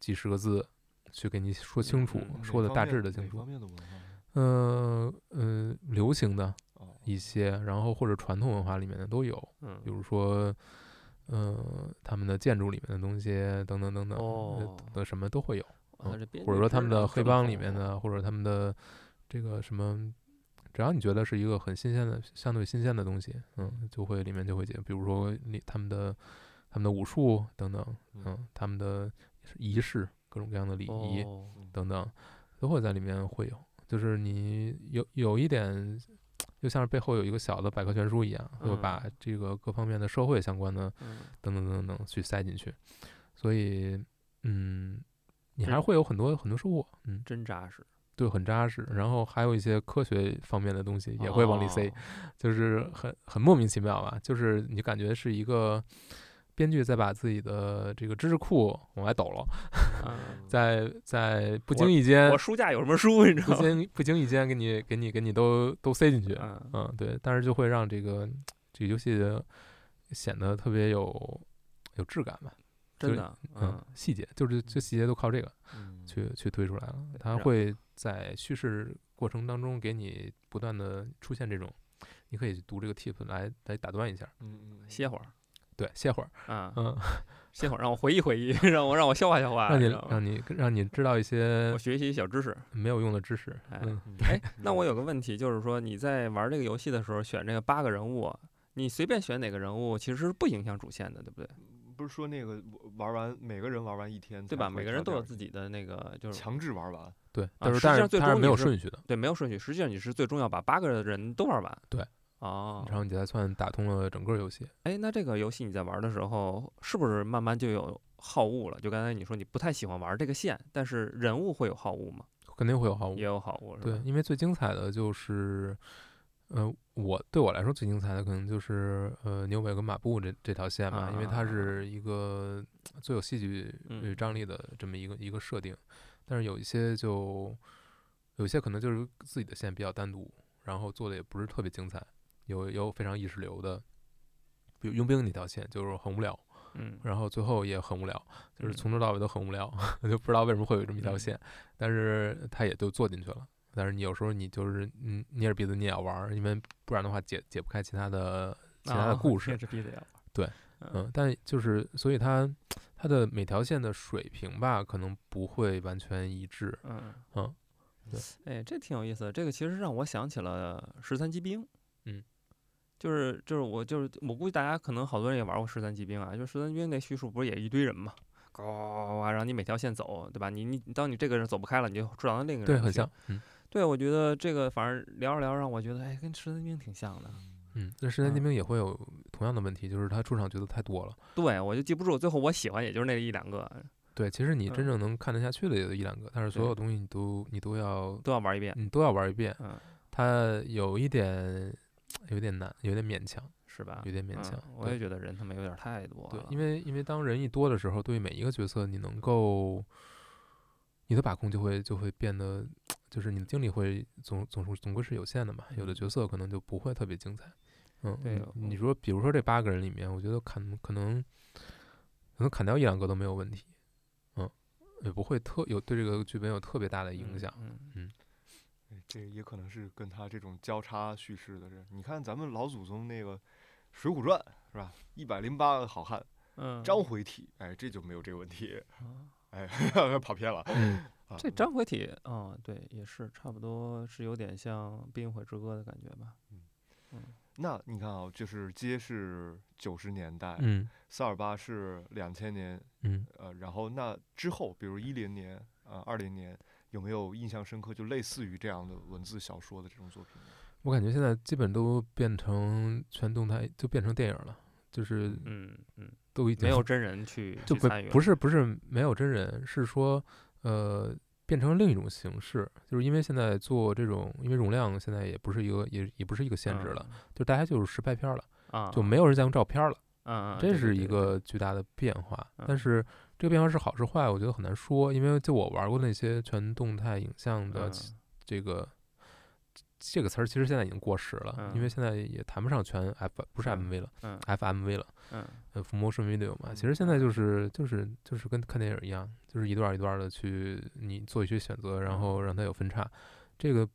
B: 几十个字去给你说清楚，说的大致的清楚？嗯嗯、流行的
A: 哦，
B: 一些，然后或者传统文化里面的都有，
C: 嗯
B: 比如说，嗯、他们的建筑里面的东西等等等等，的什么都会有。
C: 啊
B: 或者说他们的黑帮里面的，或者他们的这个什么，只要你觉得是一个很新鲜的、相对新鲜的东西，嗯，就会里面就会解，比如说你他们的他们的武术等等，
A: 嗯
B: 嗯，他们的仪式，各种各样的礼仪
C: 哦
B: 等等，都会在里面会有。就是你有有一点，就像是背后有一个小的百科全书一样，会
C: 嗯
B: 把这个各方面的社会相关的
C: 嗯
B: 等等等等去塞进去，所以嗯，你还是会有很多很多收获，嗯，
C: 真扎实，
B: 对，很扎实。然后还有一些科学方面的东西也会往里塞，
C: 哦
B: 就是很很莫名其妙吧，就是你感觉是一个编剧在把自己的这个知识库往外抖了，
C: 嗯
B: 在在不经意间
C: 我书架有什么书，你知道吗？
B: 经不经意间给你给你给你都都塞进去，
C: 嗯
B: 嗯，对，但是就会让这个这个游戏显得特别有有质感吧，
C: 真的，
B: 嗯，细节就是这细节都靠这个
A: 嗯
B: 去去推出来了，它会在叙事过程当中给你不断的出现这种，你可以读这个 tip 来来打断一下，
A: 嗯嗯
C: 歇会儿
B: 对，歇会儿，
C: 啊，
B: 嗯，
C: 歇会儿，让我回忆回忆，让我让我消化消化，
B: 让你让你让你知道一些
C: 我学习小知识。
B: 没有用的知识，
C: 哎
B: 嗯，
A: 嗯
C: 哎，那我有个问题，就是说你在玩这个游戏的时候选这个八个人物，你随便选哪个人物，其实是不影响主线的，对不对？
A: 不是说那个玩完每个人玩完一天
C: 对吧？每个人都有自己的那个，就是
A: 强制玩完，
B: 对，但是
C: 实际上最
B: 终是它是没有顺序的，
C: 对没有顺序，实际上你是最终要把八个人都玩完。
B: 对，
C: 哦，
B: 然后你才算打通了整个游戏。
C: 哎，那这个游戏你在玩的时候，是不是慢慢就有好物了？就刚才你说你不太喜欢玩这个线，但是人物会有好物吗？
B: 肯定会有好物
C: 也，有好物，
B: 对因为最精彩的就是，呃，我对我来说最精彩的可能就是呃牛尾跟马布这这条线吧，因为它
C: 啊。
B: 是一个最有戏剧张力的这么一个一个设定，但是有一些就有一些可能就是自己的线比较单独，然后做的也不是特别精彩，有有非常意识流的，比如佣兵那条线就是很无聊，
C: 嗯，
B: 然后最后也很无聊，就是
C: 嗯。
B: 从头到尾都很无聊，就不知道为什么会有这么一条
C: 嗯。
B: 线，但是他也就做进去了。但是你有时候你就是嗯捏着鼻子你也要玩儿，因为不然的话解解不开其他的其他的
C: 啊
B: 故 事。
C: 捏着鼻子要玩
B: 对，
C: 嗯
B: 嗯，但就是所以它它的每条线的水平吧，可能不会完全一致。
C: 嗯
B: 嗯，对，
C: 哎，这挺有意思的。这个其实让我想起了十三机兵。
B: 嗯，
C: 就是就是我就是我估计大家可能好多人也玩过十三级兵啊，就十三级兵那叙述不是也一堆人嘛，呱呱呱呱，让你每条线走，对吧？你你当你这个人走不开了，你就转到另一个人。
B: 对，很像。。嗯
C: 对，我觉得这个反正聊着聊着让我觉得，哎，跟十三机兵挺像的。
B: 嗯，那十三机
C: 嗯
B: 兵也会有同样的问题，就是他出场角色太多了。
C: 对，我就记不住，最后我喜欢也就是那一两个，
B: 对，其实你真
C: 嗯
B: 正能看得下去的也就一两个，但是所有东西你都你都要
C: 都要玩一遍。
B: 你都要玩一遍。
C: 嗯，
B: 它有一点有点难，有点勉强，
C: 是吧？
B: 有点勉
C: 嗯
B: 强。对
C: 我也觉得人他妈有点太多了。
B: 对，因为因为当人一多的时候，对每一个角色你能够你的把控就会就会变得，就是你的精力会总总是总归是有限的嘛。有的角色可能就不会特别精彩。嗯，
C: 对
B: 你你说比如说这八个人里面，我觉得砍可能可能砍掉一两个都没有问题。嗯，也不会特有对这个剧本有特别大的影响。
C: 嗯，
A: 这也可能是跟他这种交叉叙事的人。你看咱们老祖宗那个《水浒传》是吧？一百零八个好汉，
C: 嗯，
A: 章回体，哎，这就没有这个问题。
C: 啊
A: 哎，跑偏了。
B: 嗯，
A: 啊
C: 这张回体，嗯，对，也是差不多是有点像《冰与火之歌》的感觉吧。
A: 嗯嗯那你看啊，就是街是九十年代，
B: 嗯
A: 萨尔巴是两千年，
B: 嗯，
A: 呃，然后那之后，比如一零年啊、二零年，有没有印象深刻，就类似于这样的文字小说的这种作品呢？
B: 我感觉现在基本都变成全动态，就变成电影了，就是
C: 嗯嗯，
B: 都已经
C: 没有真人去
B: 就不
C: 参与，
B: 不是不是没有真人，是说呃变成另一种形式，就是因为现在做这种，因为容量现在也不是一个也也不是一个限制了，就大家就是实拍片儿了，
C: 啊，
B: 就没有人再用照片儿了，这是一个巨大的变化。但
C: 嗯
B: 是这个变化是好是坏，我觉得很难说，因为就我玩过那些全动态影像的
C: 嗯
B: 这个。这个词儿其实现在已经过时了，因为
C: 嗯
B: 现在也谈不上全 F 不是
C: 嗯
B: MV 了
C: 嗯
B: ，FMV 了。
C: 嗯
B: 呃，full motion video 嘛，其
A: 嗯
B: 实现在就是就是就是跟看电影一样，就是一段儿一段的去你做一些选择，然后让它有分叉。这个，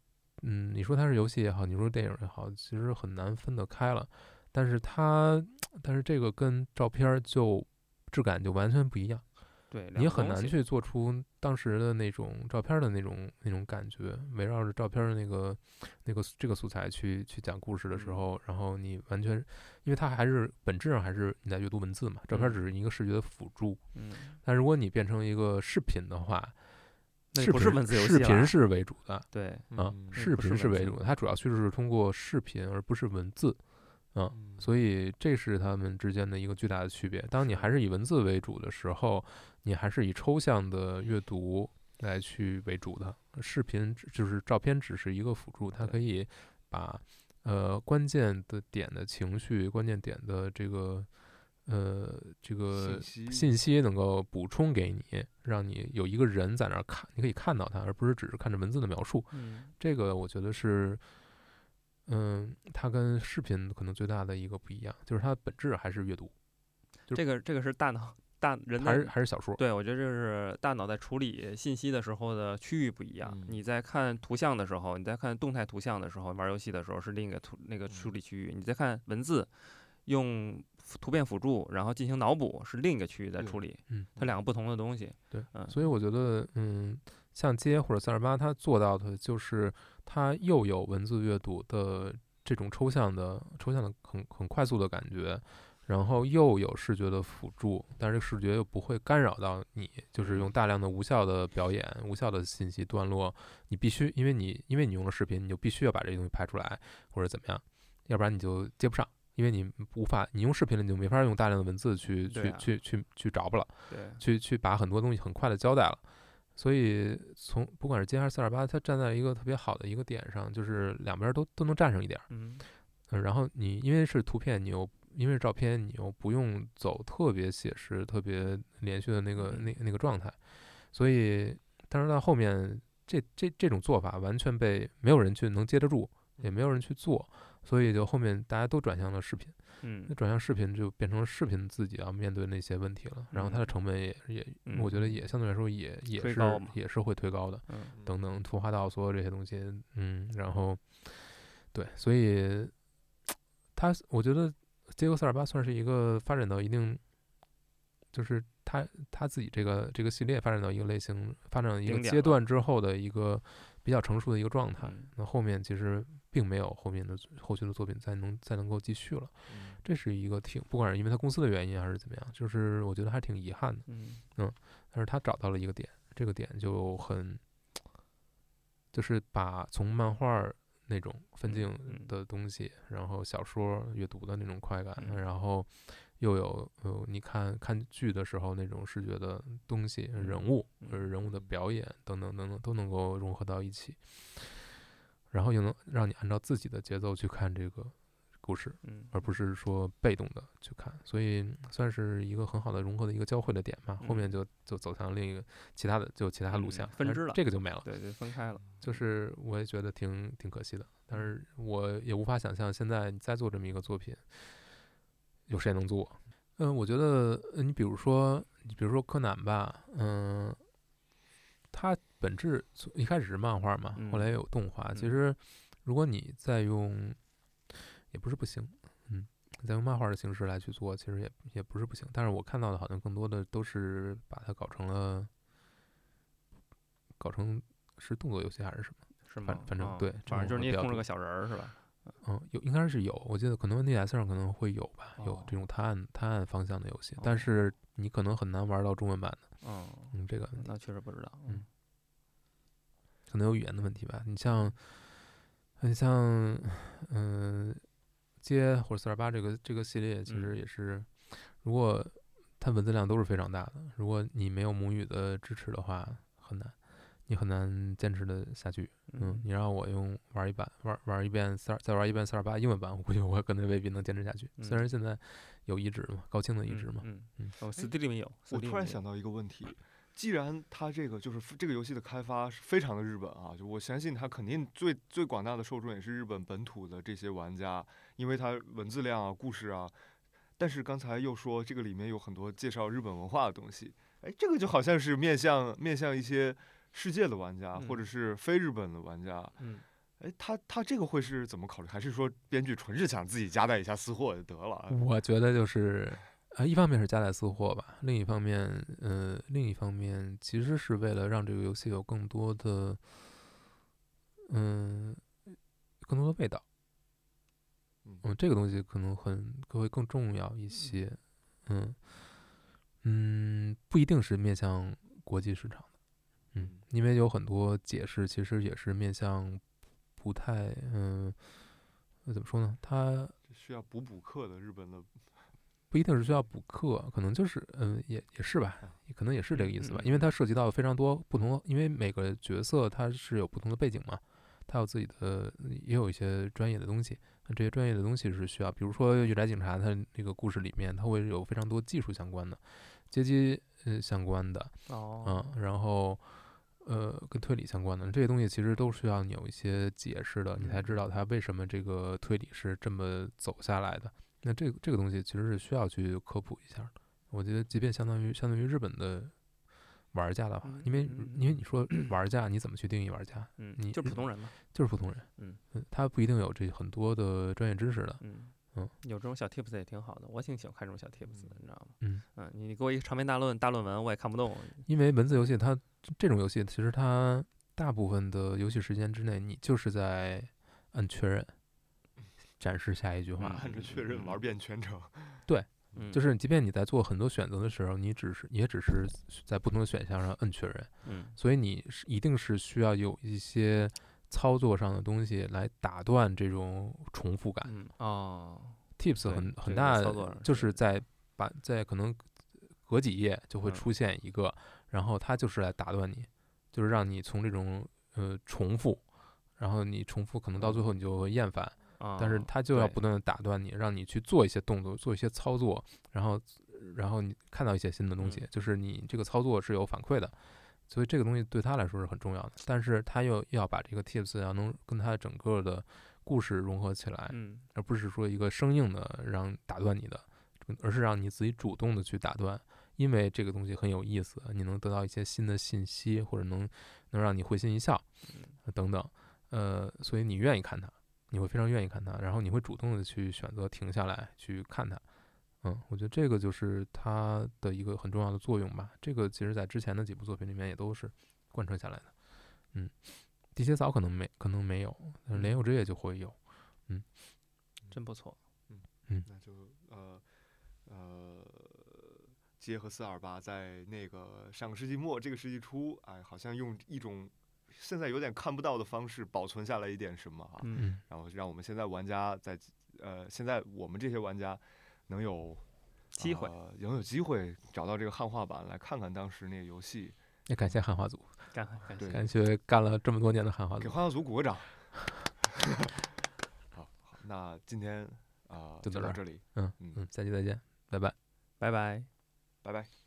B: 嗯，你说它是游戏也好，你说电影也好，其实很难分得开了。但是它，但是这个跟照片儿就质感就完全不一样。
C: 对，
B: 你很难去做出当时的那种照片的那种那种感觉，围绕着照片的那个那个这个素材去去讲故事的时候，然后你完全，因为它还是本质上还是你在阅读文字嘛，照片只是一个视觉的辅助。
C: 嗯，
B: 但如果你变成一个视频的话，视
C: 不是文字游戏
B: 视频是为主的，
C: 对，
B: 啊，视频是为主的，它主要叙述是通过视频而不是文字。嗯，所以这是他们之间的一个巨大的区别。当你还是以文字为主的时候，你还是以抽象的阅读来去为主的。视频就是照片，只是一个辅助，它可以把呃关键的点的情绪、关键点的这个呃这个信息能够补充给你，让你有一个人在那儿看，你可以看到它，而不是只是看着文字的描述。这个我觉得是。嗯，它跟视频可能最大的一个不一样，就是它本质还是阅读。
C: 这个这个是大脑大人
B: 还是还是小说？
C: 对，我觉得这是大脑在处理信息的时候的区域不一样。你在看图像的时候，你在看动态图像的时候，玩游戏的时候是另一个图那个处理区域。你在看文字，用图片辅助，然后进行脑补是另一个区域在处理。
B: 嗯，
C: 它两个不同的东西。
B: 对，嗯所以我觉得，嗯，像街或者三二八，它做到的就是。它又有文字阅读的这种抽象的、抽象的很很快速的感觉，然后又有视觉的辅助，但是视觉又不会干扰到你，就是用大量的无效的表演、无效的信息段落，你必须因为你因为你用了视频，你就必须要把这些东西拍出来或者怎么样，要不然你就接不上，因为你无法你用视频了，你就没法用大量的文字去去去去去找不了，
C: 对，
B: 去去把很多东西很快的交代了。所以从不管是街还是四二八，它站在一个特别好的一个点上，就是两边都都能站上一点儿。
C: 嗯，
B: 然后你因为是图片，你又因为是照片，你又不用走特别写实、特别连续的那个那那个状态。所以，但是到后面，这这这种做法完全被没有人去能接得住，也没有人去做，所以就后面大家都转向了视频。
C: 嗯，
B: 那转向视频就变成视频自己要面对那些问题了，然后它的成本也也，我觉得也相对来说也也是也是会推高的，等等图画到所有这些东西，嗯，然后对，所以它我觉得街游四二八算是一个发展到一定，就是它它自己这个这个系列发展到一个类型，发展到一个阶段之后的一个比较成熟的一个状态，那后面其实并没有后面的后续的作品再能再能够继续了。这是一个挺，不管是因为他公司的原因还是怎么样，就是我觉得还挺遗憾的。
C: 嗯
B: 嗯，但是他找到了一个点，这个点就很，就是把从漫画那种分镜的东西，然后小说阅读的那种快感，然后又有呃，你看看剧的时候那种视觉的东西，人物人物的表演等等等等都能够融合到一起，然后又能让你按照自己的节奏去看这个。故事，
C: 嗯，
B: 而不是说被动的去看，所以算是一个很好的融合的一个交汇的点吧。后面就就走向另一个其他的，就其他路线
C: 分支了，
B: 这个就没了，
C: 对对，分开了。
B: 就是我也觉得挺挺可惜的，但是我也无法想象现在你再做这么一个作品，有谁能做？嗯，我觉得你比如说，你比如说柯南吧，嗯，它本质一开始是漫画嘛，后来也有动画。其实如果你再用也不是不行，嗯，再用漫画的形式来去做，其实也也不是不行。但是我看到的好像更多的都是把它搞成了，搞成是动作游戏还是什么？
C: 是
B: 吗？反正对，
C: 反正就是你也控制个小人儿是吧？
B: 嗯，有应该是有，我记得可能 NDS 上可能会有吧，有这种探案探案方向的游戏，但是你可能很难玩到中文版的。
C: 嗯，
B: 嗯，这个
C: 那确实不知道，
B: 嗯，可能有语言的问题吧。你像，你像，嗯。街或者四二八这个这个系列其实也是，如果它文字量都是非常大的，如果你没有母语的支持的话，很难，你很难坚持的下去。嗯，你让我用玩一版玩玩一遍四二再玩一遍四二八英文版，我估计我可能未必能坚持下去。虽然现在有移植嘛，高清的移植嘛。
C: 嗯嗯。哦，Steam 里面有。
A: 我突然想到一个问题。既然它这个就是这个游戏的开发是非常的日本啊，就我相信它肯定最最广大的受众也是日本本土的这些玩家，因为它文字量啊、故事啊。但是刚才又说这个里面有很多介绍日本文化的东西，哎，这个就好像是面向面向一些世界的玩家或者是非日本的玩家。
C: 嗯，
A: 哎，他他这个会是怎么考虑？还是说编剧纯是想自己夹带一下私货就得了？
B: 我觉得就是。啊，一方面是夹带私货吧，另一方面，呃，另一方面其实是为了让这个游戏有更多的，嗯，更多的味道。嗯，这个东西可能很会更重要一些。嗯嗯，不一定是面向国际市场的。嗯，因为有很多解释其实也是面向不太，嗯，那怎么说呢？它
A: 需要补补课的日本的。
B: 不一定是需要补课，可能就是，嗯，也也是吧，可能也是这个意思吧，因为它涉及到非常多不同，因为每个角色它是有不同的背景嘛，它有自己的，也有一些专业的东西，那这些专业的东西是需要，比如说《御宅警察》，它那个故事里面，它会有非常多技术相关的、阶级呃相关的，
C: 哦，
B: 嗯，然后呃跟推理相关的这些东西，其实都需要你有一些解释的，你才知道它为什么这个推理是这么走下来的。那这个这个东西其实是需要去科普一下的。我觉得，即便相当于相当于日本的玩家的话，因为因为你说 玩家，你怎么去定义玩家？
C: 嗯，
B: 你
C: 就普通人嘛，
B: 就是普通人。
C: 嗯
B: 他不一定有这很多的专业知识的。
C: 嗯
B: 嗯，
C: 有这种小 tips 也挺好的，我挺喜欢看这种小 tips 的，你知道吗？
B: 嗯
C: 嗯，你给我一个长篇大论大论文，我也看不懂。
B: 因为文字游戏，它这种游戏其实它大部分的游戏时间之内，你就是在按确认。展示下一句话，
A: 按着确认玩遍全程。
B: 对，就是即便你在做很多选择的时候，你只是也只是在不同的选项上摁确认。
C: 嗯，
B: 所以你是一定是需要有一些操作上的东西来打断这种重复感。
C: 嗯哦
B: ，Tips 很很大，就是在把在可能隔几页就会出现一个，然后它就是来打断你，就是让你从这种呃重复，然后你重复可能到最后你就会厌烦。但是他就要不断的打断你，让你去做一些动作，做一些操作，然后，然后你看到一些新的东西，就是你这个操作是有反馈的，所以这个东西对他来说是很重要的。但是他又要把这个 tips 要能跟他整个的故事融合起来，而不是说一个生硬的让打断你的，而是让你自己主动的去打断，因为这个东西很有意思，你能得到一些新的信息，或者能能让你会心一笑，等等，呃，所以你愿意看它。你会非常愿意看它，然后你会主动的去选择停下来去看它，嗯，我觉得这个就是它的一个很重要的作用吧。这个其实在之前的几部作品里面也都是贯彻下来的，嗯，地铁嫂可能没可能没有，但是莲有之夜就会有，嗯，
C: 真不错，
A: 嗯。嗯，那就呃呃，结合四二八在那个上个世纪末这个世纪初，哎，好像用一种。现在有点看不到的方式保存下来一点什么啊，
C: 嗯，
A: 然后让我们现在玩家在呃，现在我们这些玩家能有
C: 机会，
A: 能有机会找到这个汉化版来看看当时那个游戏。
B: 也感谢汉化组，
C: 感感
B: 感谢干了这么多年的汉化组，
A: 给汉化组鼓个掌。好，好，那今天啊就到这里，
B: 嗯嗯，下期再见，拜拜，
C: 拜拜，
A: 拜拜。